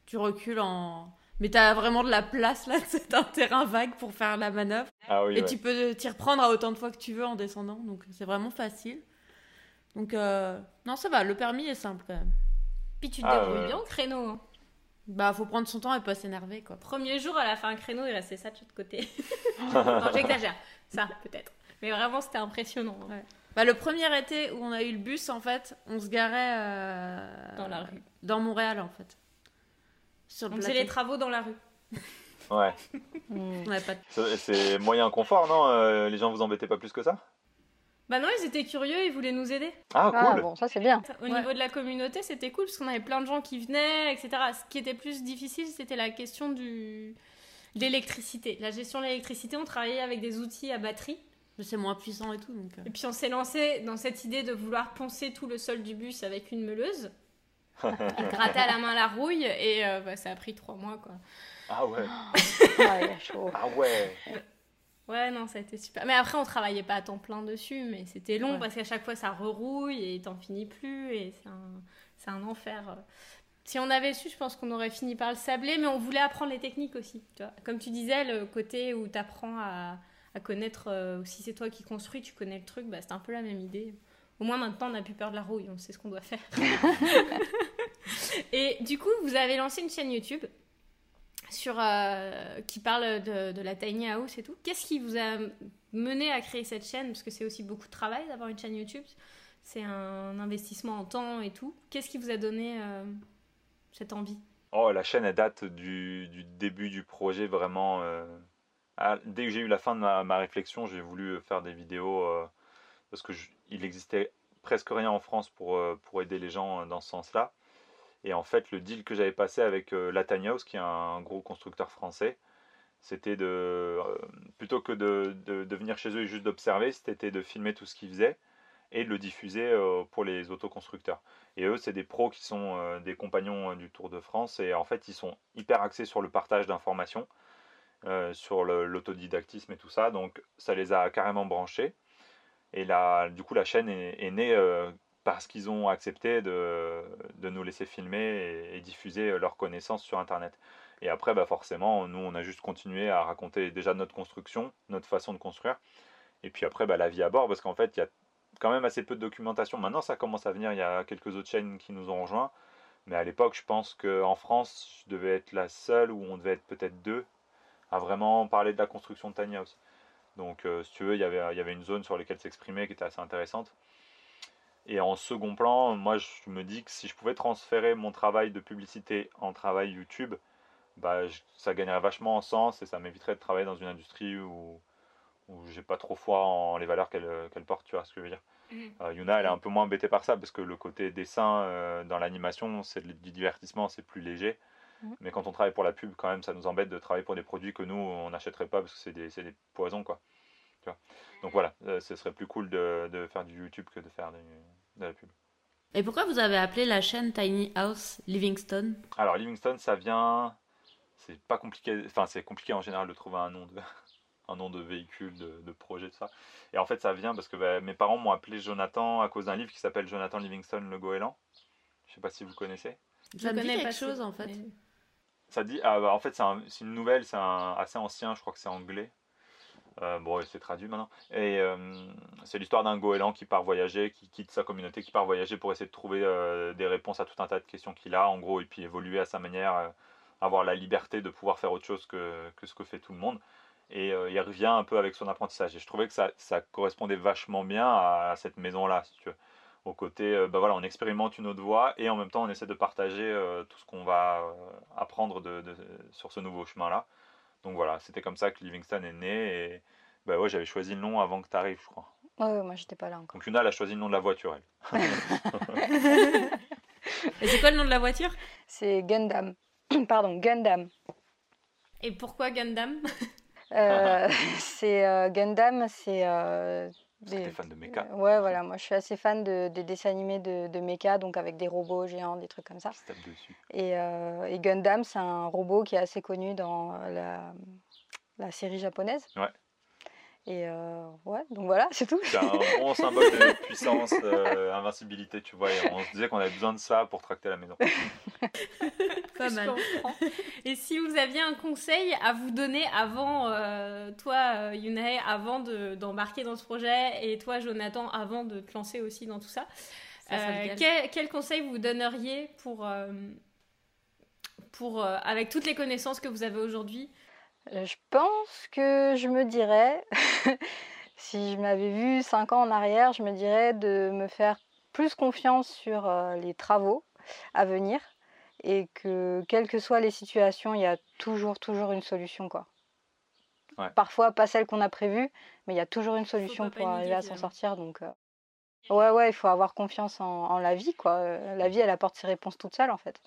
tu recules en. Mais t'as vraiment de la place là. C'est un terrain vague pour faire la manœuvre. Ah oui, Et ouais. tu peux t'y reprendre à autant de fois que tu veux en descendant. Donc c'est vraiment facile. Donc euh, non, ça va. Le permis est simple quand même. Puis tu te Ah, débrouilles ouais. bien au créneau. hein. Bah, faut prendre son temps et pas s'énerver quoi. Premier jour, elle a fait un créneau, il restait ça de chaque côté. non, j'exagère. Ça, peut-être. Mais vraiment, c'était impressionnant. hein. Ouais. Bah, le premier été où on a eu le bus, en fait, on se garait euh, Dans la rue. Dans Montréal, en fait. Sur le Donc c'est les travaux dans la rue. Ouais. On avait pas de- C'est c'est moyen confort, non Euh, Les gens vous embêtaient pas plus que ça? Bah non, ils étaient curieux, ils voulaient nous aider. Ah, Ah cool bon, ça c'est bien. Au Ouais. niveau de la communauté, c'était cool parce qu'on avait plein de gens qui venaient, etc. Ce qui était plus difficile, c'était la question du de l'électricité. La gestion de l'électricité, on travaillait avec des outils à batterie. Mais c'est moins puissant et tout, donc. euh. Et puis on s'est lancé dans cette idée de vouloir poncer tout le sol du bus avec une meuleuse. et gratter à la main la rouille et euh, bah, ça a pris trois mois quoi. Ah ouais. Ah, il chaud. Ah ouais. Ouais non ça a été super. Mais après on travaillait pas à temps plein dessus mais c'était long Ouais. parce qu'à chaque fois ça rerouille et t'en finis plus et c'est un, un enfer. Si on avait su je pense qu'on aurait fini par le sabler mais on voulait apprendre les techniques aussi. Tu vois. Comme tu disais le côté où t'apprends à, à connaître euh, si c'est toi qui construis tu connais le truc bah, c'est un peu la même idée. Au moins maintenant on n'a plus peur de la rouille on sait ce qu'on doit faire. Et du coup, vous avez lancé une chaîne YouTube sur, euh, qui parle de, la tiny house et tout. Qu'est-ce qui vous a mené à créer cette chaîne? Parce que c'est aussi beaucoup de travail d'avoir une chaîne YouTube. C'est un investissement en temps et tout. Qu'est-ce qui vous a donné euh, cette envie? Oh, la chaîne, elle date du, début du projet, vraiment. euh, dès que j'ai eu la fin de ma, réflexion, j'ai voulu faire des vidéos parce que je- il existait presque rien en France pour, pour aider les gens dans ce sens-là. Et en fait, le deal que j'avais passé avec euh, qui est un gros constructeur français, c'était de, euh, plutôt que de, venir chez eux et juste d'observer, c'était de filmer tout ce qu'ils faisaient et de le diffuser euh, pour les autoconstructeurs. Et eux, c'est des pros qui sont euh, des compagnons du Tour de France. Et en fait, ils sont hyper axés sur le partage d'informations, sur l'autodidactisme et tout ça. Donc, ça les a carrément branchés. Et là, du coup, la chaîne est, née parce qu'ils ont accepté de, nous laisser filmer et, diffuser euh, leurs connaissances sur Internet. Et après, bah forcément, nous, on a juste continué à raconter déjà notre construction, notre façon de construire. Et puis après, bah, la vie à bord, parce qu'en fait, il y a quand même assez peu de documentation. Maintenant, ça commence à venir. Il y a quelques autres chaînes qui nous ont rejoints. Mais à l'époque, je pense qu'en France, je devais être la seule, ou on devait être peut-être deux, à vraiment parler de la construction de Tiny House. Donc, euh, si tu veux, il y avait une zone sur laquelle s'exprimer qui était assez intéressante. Et en second plan, moi, je me dis que si je pouvais transférer mon travail de publicité en travail YouTube, bah, je- ça gagnerait vachement en sens et ça m'éviterait de travailler dans une industrie où, où j'ai pas trop foi en les valeurs qu'elle qu'elle porte, tu vois ce que je veux dire. Mhm. Euh, Yuna, elle est un peu moins embêtée par ça parce que le côté dessin euh, dans l'animation, c'est du divertissement, c'est plus léger. Mhm. Mais quand on travaille pour la pub, quand même, ça nous embête de travailler pour des produits que nous, on n'achèterait pas parce que c'est des, c'est des poisons, quoi. Tu vois. Donc voilà, euh, ce serait plus cool de, de faire du YouTube que de faire de la pub. Et pourquoi vous avez appelé la chaîne Tiny House Livingstone? Alors Livingstone, ça vient, c'est pas compliqué, enfin c'est compliqué en général de trouver un nom de, un nom de véhicule, de, de projet, tout ça. Et en fait, ça vient parce que bah, mes parents m'ont appelé Jonathan à cause d'un livre qui s'appelle Jonathan Livingstone, le goéland. Je sais pas si vous connaissez. Ça me dit quelque pas chose en fait. mais- Ça dit, ah, bah, en fait, c'est un- c'est une nouvelle, c'est assez ancien, je crois que c'est anglais. Euh, bon, c'est traduit maintenant. Et euh, c'est l'histoire d'un goéland qui part voyager, qui quitte sa communauté, qui part voyager pour essayer de trouver euh, des réponses à tout un tas de questions qu'il a, en gros, et puis évoluer à sa manière, euh, avoir la liberté de pouvoir faire autre chose que, que ce que fait tout le monde. Et il revient un peu avec son apprentissage. Et je trouvais que ça, correspondait vachement bien à, cette maison-là, si tu veux. Au côté, bah voilà, on expérimente une autre voie et en même temps on essaie de partager tout ce qu'on va apprendre sur ce nouveau chemin-là. Donc voilà, c'était comme ça que Livingston est né et bah ouais, j'avais choisi le nom avant que tu arrives, je crois. Ouais, ouais, moi j'étais pas là encore. Donc Yuna, elle a choisi le nom de la voiture, elle. Et c'est quoi le nom de la voiture? C'est Gundam. Pardon, Gundam. Et pourquoi Gundam? Euh, c'est euh, Gundam, c'est euh, des- t'es fan de mecha. Ouais, voilà, moi je suis assez fan de, des dessins animés de, de mecha, donc avec des robots géants, des trucs comme ça. qui se tape dessus. Et, euh, et Gundam, c'est un robot qui est assez connu dans la, la série japonaise. Ouais. Et euh, ouais, donc voilà, c'est tout. C'est un bon symbole de puissance, euh, invincibilité, tu vois. Et on se disait qu'on avait besoin de ça pour tracter la maison. Pas mal. Et si vous aviez un conseil à vous donner avant, euh, toi, Yunae, avant de- d'embarquer dans ce projet, et toi, Jonathan, avant de te lancer aussi dans tout ça, euh, quel, quel conseil vous donneriez pour, euh, pour euh, avec toutes les connaissances que vous avez aujourd'hui Euh, Je pense que je me dirais, Si je m'avais vu 5 ans en arrière, je me dirais de me faire plus confiance sur euh, les travaux à venir et que quelles que soient les situations, il y a toujours, toujours une solution. Quoi. Ouais. Parfois, pas celle qu'on a prévue, mais il y a toujours une solution pour arriver à s'en sortir. Donc, euh, ouais, ouais, il faut avoir confiance en, en la vie. Quoi. Euh, La vie, elle apporte ses réponses toute seule, en fait.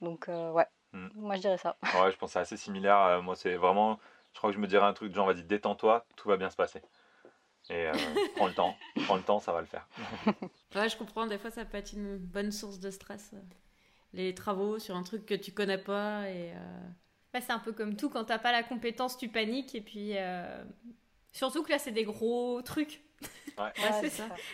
Donc, euh, ouais, Mm. moi, je dirais ça. Ouais, je pense que c'est assez similaire. Euh, moi, c'est vraiment. Je crois que je me dirais un truc de genre, vas-y, détends-toi, tout va bien se passer. Et euh, prends le temps, prends le temps, ça va le faire. Ouais, je comprends, des fois ça peut être une bonne source de stress. euh, Les travaux sur un truc que tu connais pas et. euh, Bah, c'est un peu comme tout, quand t'as pas la compétence, tu paniques et puis. euh, Surtout que là, c'est des gros trucs. Ouais. Ouais, Ouais,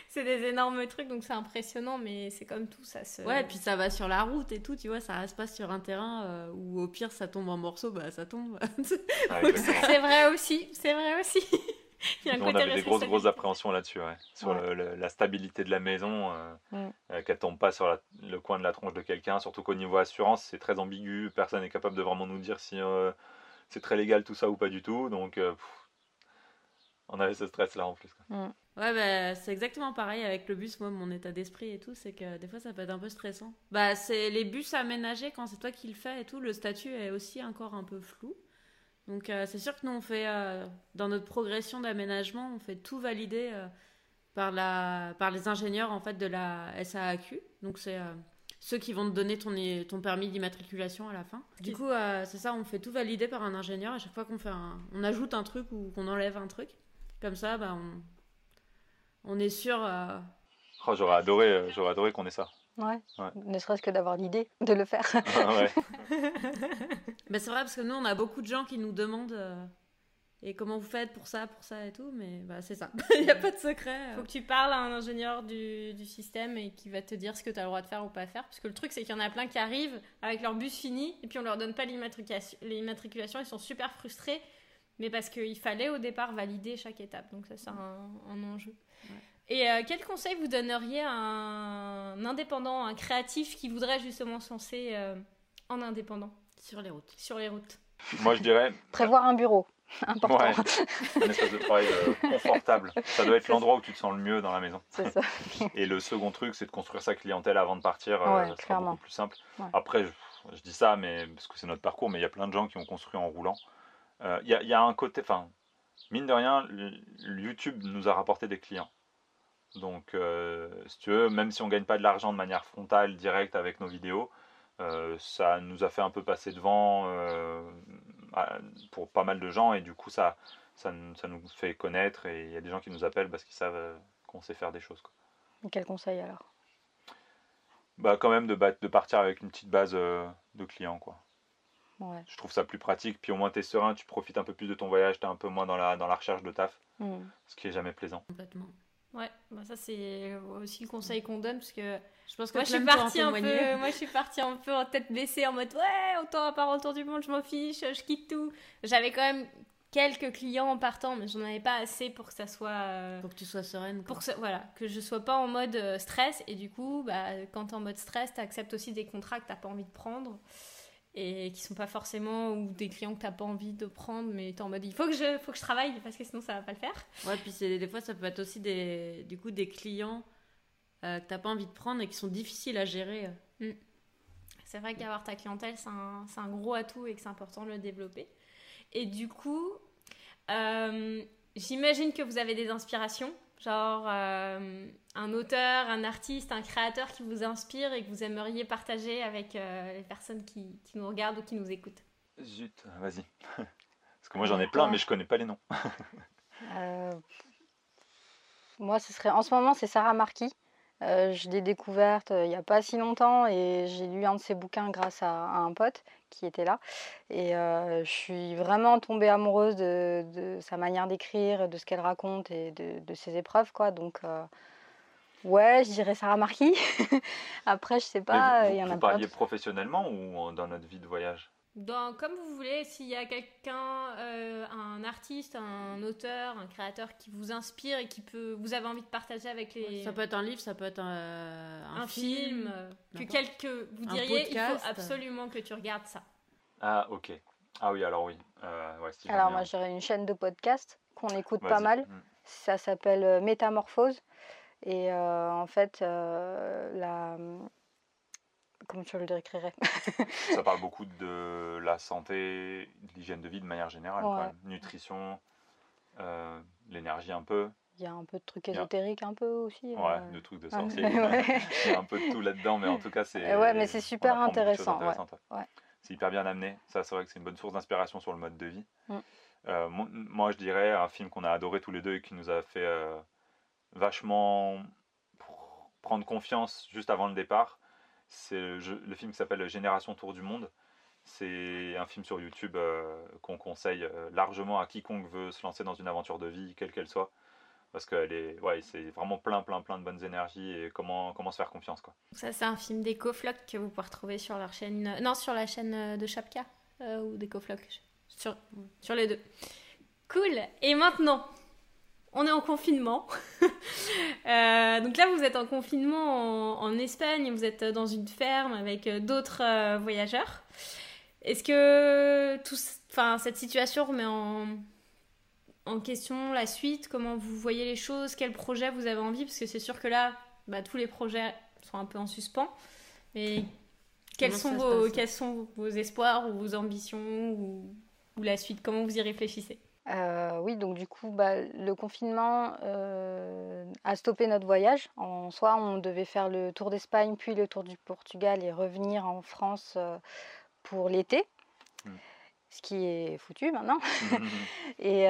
c'est des énormes trucs, donc c'est impressionnant, mais c'est comme tout, ça se. Ouais, et puis ça va sur la route et tout, tu vois, ça reste pas sur un terrain euh, où au pire ça tombe en morceaux, bah ça tombe. Ouais, exactement. C'est vrai aussi, c'est vrai aussi. Il y a un Nous, côté on avait des grosses, grosses appréhensions là-dessus, ouais. sur Ouais. le- le- la stabilité de la maison, euh, euh, qu'elle tombe pas sur la- le coin de la tronche de quelqu'un. Surtout qu'au niveau assurance, c'est très ambigu. Personne n'est capable de vraiment nous dire si euh, c'est très légal tout ça ou pas du tout. Donc, euh, pff, on avait ce stress-là en plus. quoi. Ouais, bah, c'est exactement pareil avec le bus. Moi, mon état d'esprit et tout, c'est que des fois, ça peut être un peu stressant. Bah, c'est les bus aménagés quand c'est toi qui le fais et tout. Le statut est aussi encore un peu flou. Donc, euh, c'est sûr que nous, on fait, euh, dans notre progression d'aménagement, on fait tout valider euh, par, la, par les ingénieurs en fait de la SAAQ. Donc, c'est euh, ceux qui vont te donner ton, ton permis d'immatriculation à la fin. Du coup, euh, c'est ça, on fait tout valider par un ingénieur à chaque fois qu'on fait un, on ajoute un truc ou qu'on enlève un truc. Comme ça, bah, on, on est sûr. euh, Oh, j'aurais adoré, euh, j'aurais adoré qu'on ait ça. Ouais. Ouais. Ne serait-ce que d'avoir l'idée de le faire. ouais. bah, c'est vrai parce que nous, on a beaucoup de gens qui nous demandent euh, et comment vous faites pour ça, pour ça et tout, mais bah, c'est ça. Il n'y a pas de secret. euh. Faut que tu parles à un ingénieur du, du système et qui va te dire ce que tu as le droit de faire ou pas faire. Parce que le truc, c'est qu'il y en a plein qui arrivent avec leur bus fini et puis on leur donne pas. L'immatriculation, ils sont super frustrés. Mais parce qu'il fallait au départ valider chaque étape. Donc ça, c'est un, un enjeu. Ouais. Et euh, quel conseil vous donneriez à un indépendant, un créatif qui voudrait justement se lancer euh, en indépendant? Sur les routes. sur les routes Moi, je dirais Prévoir un bureau, important. Ouais. un espace de travail euh, confortable. Ça doit être l'endroit où tu te sens le mieux dans la maison. C'est ça. Et le second truc, c'est de construire sa clientèle avant de partir. euh, Ouais, ça sera clairement. beaucoup plus simple. Ouais. Après, je, je dis ça, mais parce que c'est notre parcours, mais il y a plein de gens qui ont construit en roulant. Euh, Il y, a, il y a un côté, enfin, mine de rien, YouTube nous a rapporté des clients. Donc, euh, si tu veux, même si on gagne pas de l'argent de manière frontale, directe avec nos vidéos, euh, ça nous a fait un peu passer devant euh, pour pas mal de gens et du coup, ça, ça, nous- ça nous fait connaître et il y a des gens qui nous appellent parce qu'ils savent euh, qu'on sait faire des choses. quoi. Quel conseil alors? Bah, quand même de, de partir avec une petite base euh, de clients, quoi. Ouais. Je trouve ça plus pratique, puis au moins t'es serein, tu profites un peu plus de ton voyage, t'es un peu moins dans la, dans la recherche de taf, Hmm. ce qui est jamais plaisant. Complètement. Ouais, bah ça c'est aussi le conseil qu'on donne parce que Je pense que moi je suis partie un peu, moi je suis partie un peu en tête baissée en mode ouais autant à part autour du monde je m'en fiche, je quitte tout. J'avais quand même quelques clients en partant mais j'en avais pas assez pour que ça soit euh, Pour que tu sois sereine. quoi. pour que ça- voilà que je sois pas en mode euh, stress et du coup bah quand t'es en mode stress t'acceptes aussi des contrats que t'as pas envie de prendre et qui sont pas forcément ou des clients que t'as pas envie de prendre mais t'es en mode il faut que je faut que je travaille parce que sinon ça va pas le faire. Ouais, puis c'est des fois ça peut être aussi des du coup des clients euh, que t'as pas envie de prendre et qui sont difficiles à gérer. euh. C'est vrai qu'avoir ta clientèle, c'est un, c'est un gros atout et que c'est important de le développer. Et du coup, euh, j'imagine que vous avez des inspirations, genre euh, un auteur, un artiste, un créateur qui vous inspire et que vous aimeriez partager avec euh, les personnes qui, qui nous regardent ou qui nous écoutent. Zut, vas-y. Parce que moi j'en ai plein, mais je connais pas les noms. Euh, Moi, ce serait en ce moment, c'est Sarah Marquis. Euh, je l'ai découverte euh, il n'y a pas si longtemps et j'ai lu un de ses bouquins grâce à, à un pote qui était là. Et euh, je suis vraiment tombée amoureuse de, de sa manière d'écrire, de ce qu'elle raconte et de, de ses épreuves. Quoi. Donc, euh, ouais, je dirais Sarah Marquis. Après, je sais pas, il y vous, en a vous pas. parliez professionnellement ou dans notre vie de voyage? Dans, comme vous voulez, s'il y a quelqu'un, euh, un artiste, un auteur, un créateur qui vous inspire et qui peut, vous avez envie de partager avec les, Ça peut être un livre, ça peut être un, un un, film, film. euh, que quelque vous diriez il faut absolument que tu regardes ça. Ah, ok. Ah oui, alors oui. Euh, ouais, Alors, moi, je dirais une chaîne de podcast qu'on écoute pas mal. Mm. Ça s'appelle Métamorphose. Et en fait, la comment tu le décrirais? Ça parle beaucoup de la santé, de l'hygiène de vie de manière générale, nutrition, euh, l'énergie un peu. Il y a un peu de trucs ésotériques un peu aussi. Ouais, euh. de trucs de sorcier. Il y a un peu de tout là-dedans, mais en tout cas, c'est. Ouais, mais c'est super intéressant. C'est hyper bien amené. Ça, c'est vrai que c'est une bonne source d'inspiration sur le mode de vie. Mm. Euh, moi, je dirais un film qu'on a adoré tous les deux et qui nous a fait vachement prendre confiance juste avant le départ. C'est le, film qui s'appelle Génération Tour du Monde. C'est un film sur YouTube euh, qu'on conseille euh, largement à quiconque veut se lancer dans une aventure de vie, quelle qu'elle soit. Parce que est, ouais, c'est vraiment plein, plein, plein de bonnes énergies et comment, comment se faire confiance. Quoi. Ça, c'est un film d'EcoFloc que vous pouvez retrouver sur leur chaîne. Non, sur la chaîne de Chapka euh, ou d'EcoFloc. Sur, sur les deux. Cool. Et maintenant, on est en confinement. Euh, donc là, vous êtes en confinement en, Espagne, vous êtes dans une ferme avec euh, d'autres euh, voyageurs. Est-ce que tout, cette situation remet en, en, question la suite? Comment vous voyez les choses? Quel projet vous avez envie? Parce que c'est sûr que là, bah, tous les projets sont un peu en suspens. Mais quels sont, vos, quels sont vos espoirs ou vos ambitions ou la suite? Comment vous y réfléchissez? Euh, oui, donc du coup, bah, le confinement euh, a stoppé notre voyage. En soi, on devait faire le tour d'Espagne, puis le tour du Portugal et revenir en France euh, pour l'été, mmh. ce qui est foutu maintenant. et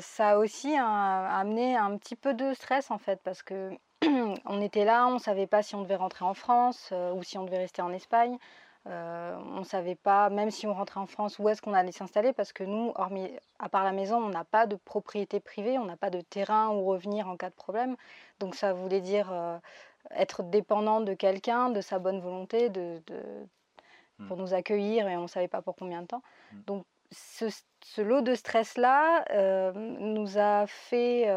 ça a aussi amené un petit peu de stress en fait, parce que on était là, on ne savait pas si on devait rentrer en France ou si on devait rester en Espagne. Euh, on ne savait pas, même si on rentrait en France, où est-ce qu'on allait s'installer, parce que nous, hormis, à part la maison, on n'a pas de propriété privée, on n'a pas de terrain où revenir en cas de problème. Donc ça voulait dire euh, être dépendant de quelqu'un, de sa bonne volonté, de, hmm. pour nous accueillir, et on ne savait pas pour combien de temps. Hmm. Donc ce, lot de stress-là euh, nous a fait...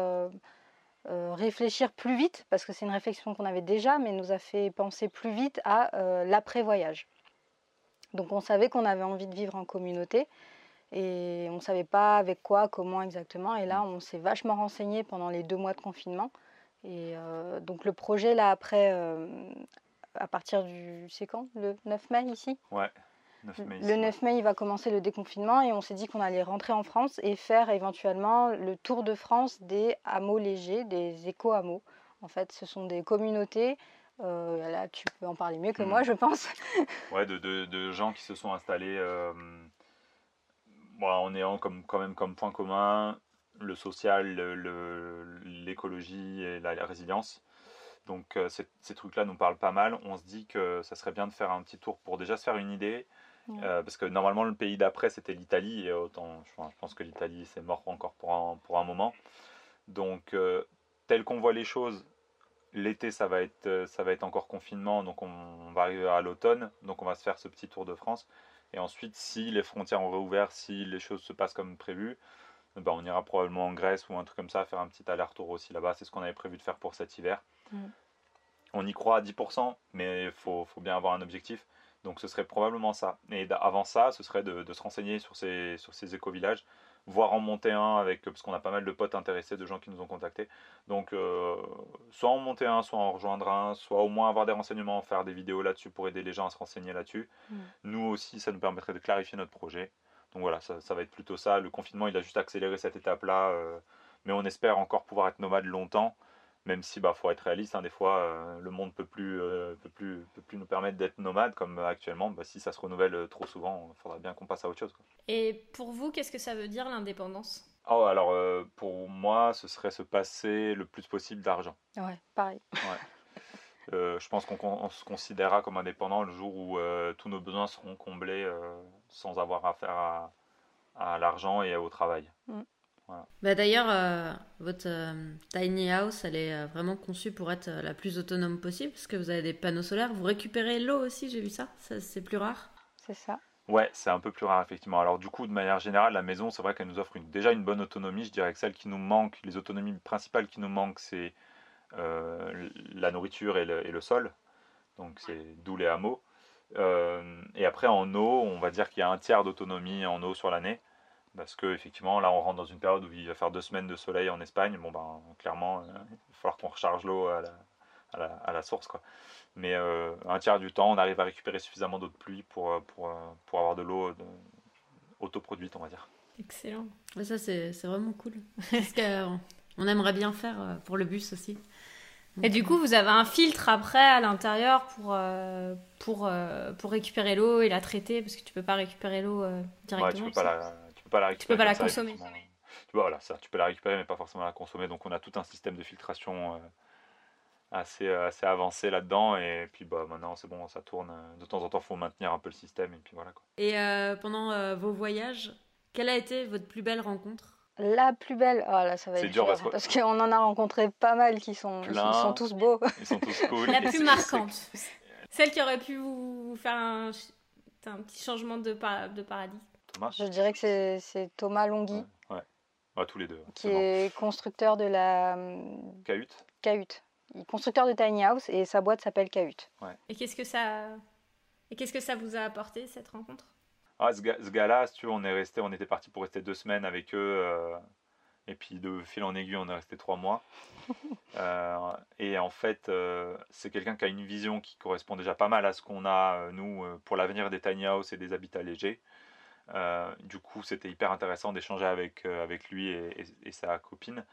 réfléchir plus vite, parce que c'est une réflexion qu'on avait déjà, mais nous a fait penser plus vite à l'après-voyage. Donc on savait qu'on avait envie de vivre en communauté et on ne savait pas avec quoi, comment exactement. Et là, on s'est vachement renseigné pendant les deux mois de confinement. Et euh, donc le projet, là, après, euh, à partir du... C'est quand? Le 9 mai ici? Ouais. 9 mai le 9 mai, il va commencer le déconfinement et on s'est dit qu'on allait rentrer en France et faire éventuellement le tour de France des hameaux légers, des éco-hameaux. En fait, ce sont des communautés euh, là, tu peux en parler mieux que moi, hmm. je pense. ouais, de, de, de, gens qui se sont installés euh, en ayant comme, quand même comme point commun le social, l'écologie et la, résilience. Donc euh, ces, trucs-là nous parlent pas mal. On se dit que ça serait bien de faire un petit tour pour déjà se faire une idée. parce que normalement le pays d'après c'était l'Italie et autant je, pense que l'Italie c'est mort encore pour un, pour un moment. Donc tel qu'on voit les choses, L'été, ça, va être, euh, ça va être encore confinement, donc on, va arriver à l'automne, donc on va se faire ce petit tour de France. Et ensuite, si les frontières ont réouvert, si les choses se passent comme prévu, ben on ira probablement en Grèce ou un truc comme ça, faire un petit aller-retour aussi là-bas. C'est ce qu'on avait prévu de faire pour cet hiver. Mm. On y croit à 10%, mais il faut, faut, bien avoir un objectif. Donc ce serait probablement ça. Et avant ça, ce serait de, de se renseigner sur ces, sur ces éco-villages, voire en monter un avec parce qu'on a pas mal de potes intéressés, de gens qui nous ont contactés. Donc euh, soit en monter un, soit en rejoindre un, soit au moins avoir des renseignements, faire des vidéos là-dessus pour aider les gens à se renseigner là-dessus. Mm. Nous aussi, ça nous permettrait de clarifier notre projet. Donc voilà, ça, ça, va être plutôt ça. Le confinement, il a juste accéléré cette étape-là, euh, mais on espère encore pouvoir être nomade longtemps même si bah faut être réaliste hein, des fois euh, le monde peut plus euh, peut plus peut plus nous permettre d'être nomade comme actuellement bah, si ça se renouvelle euh, trop souvent il faudra bien qu'on passe à autre chose et pour vous qu'est-ce que ça veut dire l'indépendance? Oh, alors pour moi ce serait se passer le plus possible d'argent. Ouais pareil. Je pense qu'on se considérera comme indépendant le jour où tous nos besoins seront comblés sans avoir affaire à, à l'argent et au travail. Mm. Bah D'ailleurs, euh, votre euh, tiny house, elle est euh, vraiment conçue pour être la plus autonome possible, parce que vous avez des panneaux solaires. Vous récupérez l'eau aussi, j'ai vu ça. ça c'est plus rare. C'est ça. Ouais, c'est un peu plus rare, effectivement. Alors, du coup, de manière générale, la maison, c'est vrai qu'elle nous offre une, déjà une bonne autonomie. Je dirais que celle qui nous manque, les autonomies principales qui nous manquent, c'est la nourriture et le, et le sol. Donc, c'est d'où les hameaux. et après, en eau, on va dire qu'il y a un tiers d'autonomie en eau sur l'année. Parce que effectivement, là, on rentre dans une période où il va faire deux semaines de soleil en Espagne. Bon, ben, clairement, euh, il va falloir qu'on recharge l'eau à la, à, la, à la, source, quoi. Mais euh, un tiers du temps, on arrive à récupérer suffisamment d'eau de pluie pour, euh, pour, pour avoir de l'eau autoproduite, on va dire. Excellent. Et ça, c'est vraiment cool. Parce qu'on aimerait bien faire pour le bus aussi. Et du coup, vous avez un filtre après à l'intérieur pour, euh, pour, euh, pour récupérer l'eau et la traiter, parce que tu peux pas récupérer l'eau euh, directement. Ouais, tu peux pas la, tu peux pas la récupérer. Tu peux pas la consommer. Tu, vois, voilà, ça, tu peux la récupérer, mais pas forcément la consommer. Donc on a tout un système de filtration assez, assez avancé là-dedans. Et puis bah, maintenant, c'est bon, ça tourne. De temps en temps, il faut maintenir un peu le système. Et puis voilà. Quoi. Et pendant vos voyages, quelle a été votre plus belle rencontre? La plus belle, oh là ça va être dur, parce, parce qu'on en a rencontré pas mal qui sont, sont tous beaux. Ils sont tous cool. La plus marquante. Celle qui aurait pu vous faire un, un petit changement de, de paradis? Thomas Je dirais que c'est Thomas Longhi. Ouais, ouais. tous les deux. Qui est, constructeur de la. Cahute. Cahute. Il est constructeur de tiny house et sa boîte s'appelle Cahute. Ouais. Et qu'est-ce que ça. Et qu'est-ce que ça vous a apporté cette rencontre? Ah, ce, gars-là, tu on est resté, on était parti pour rester deux semaines avec eux. Euh, et puis de fil en aiguille, on est resté trois mois. Euh, et en fait, euh, c'est quelqu'un qui a une vision qui correspond déjà pas mal à ce qu'on a, nous, pour l'avenir des tiny house et des habitats légers. Du coup, c'était hyper intéressant d'échanger avec, avec lui et, sa copine.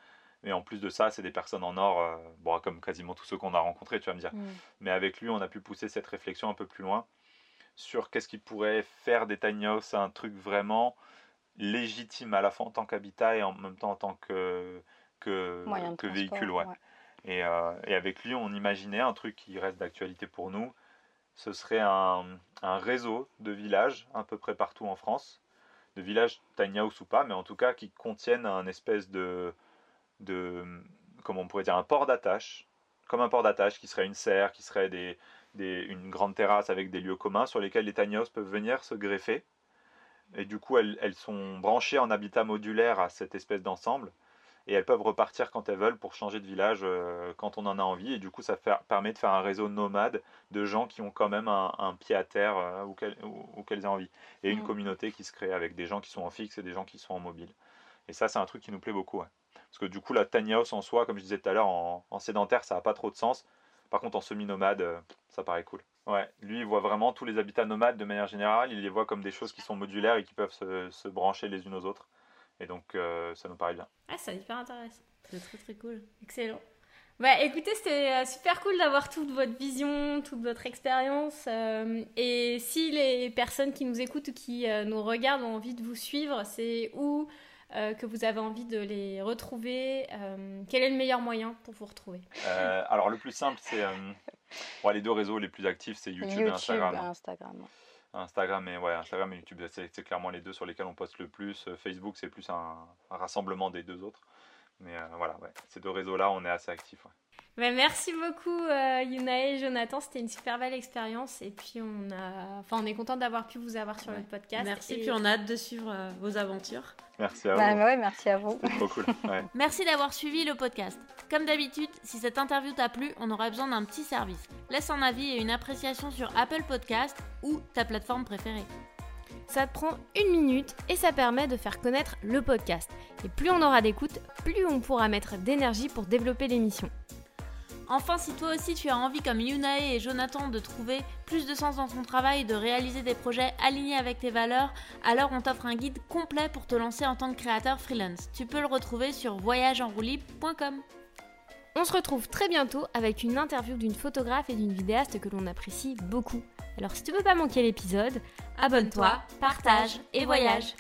Mais en plus de ça, c'est des personnes en or, bon, comme quasiment tous ceux qu'on a rencontrés, tu vas me dire. Mm. Mais avec lui, on a pu pousser cette réflexion un peu plus loin sur qu'est-ce qui pourrait faire des tiny house un truc vraiment légitime à la fois en tant qu'habitat et en même temps en tant que, que, que véhicule. Ouais. Et, euh, et, avec lui, on imaginait un truc qui reste d'actualité pour nous. Ce serait un, réseau de villages à peu près partout en France, de villages tiny ou pas, mais en tout cas qui contiennent un espèce de, de on pourrait dire, un port d'attache, comme un port d'attache qui serait une serre, qui serait une grande terrasse avec des lieux communs sur lesquels les tiny peuvent venir se greffer. Et du coup, elles, sont branchées en habitat modulaire à cette espèce d'ensemble. Et elles peuvent repartir quand elles veulent pour changer de village euh, quand on en a envie. Et du coup, ça permet de faire un réseau nomade de gens qui ont quand même un, pied à terre euh, où, qu'elles aient envie. Et une mmh. communauté qui se crée avec des gens qui sont en fixe et des gens qui sont en mobile. Et ça, c'est un truc qui nous plaît beaucoup. Parce que du coup, la tiny house en soi, comme je disais tout à l'heure, en, en sédentaire, ça n'a pas trop de sens. Par contre, en semi-nomade, euh, ça paraît cool. Ouais, lui, il voit vraiment tous les habitats nomades de manière générale. Il les voit comme des choses qui sont modulaires et qui peuvent se, brancher les unes aux autres. Et donc, euh, ça nous paraît bien. Ah, c'est hyper intéressant. C'est très très cool. Excellent. Bah, écoutez, c'était euh, super cool d'avoir toute votre vision, toute votre expérience. et si les personnes qui nous écoutent ou qui nous regardent ont envie de vous suivre, c'est où euh, que vous avez envie de les retrouver euh, Quel est le meilleur moyen pour vous retrouver? Euh, Alors le plus simple, c'est les deux réseaux les plus actifs, c'est YouTube, et Instagram. Instagram. Instagram et ouais, Instagram et YouTube, c'est clairement les deux sur lesquels on poste le plus. Facebook, c'est plus un, rassemblement des deux autres. Mais voilà, ouais, ces deux réseaux-là, on est assez actifs. Ben, merci beaucoup euh, Yuna et Jonathan, c'était une super belle expérience et puis on a, enfin on est content d'avoir pu vous avoir sur le podcast. Merci, et puis on a hâte de suivre euh, vos aventures. Merci à bah, vous. Ouais, merci à vous. trop cool. Merci d'avoir suivi le podcast. Comme d'habitude, si cette interview t'a plu, on aura besoin d'un petit service. Laisse un avis et une appréciation sur Apple Podcast ou ta plateforme préférée. Ça te prend une minute et ça permet de faire connaître le podcast. Et plus on aura d'écoute, plus on pourra mettre d'énergie pour développer l'émission. Enfin, si toi aussi tu as envie, comme Yunae et Jonathan, de trouver plus de sens dans ton travail de réaliser des projets alignés avec tes valeurs, alors on t'offre un guide complet pour te lancer en tant que créateur freelance. Tu peux le retrouver sur voyageenroulib.com. On se retrouve très bientôt avec une interview d'une photographe et d'une vidéaste que l'on apprécie beaucoup. Alors si tu veux pas manquer l'épisode, abonne-toi, partage et voyage.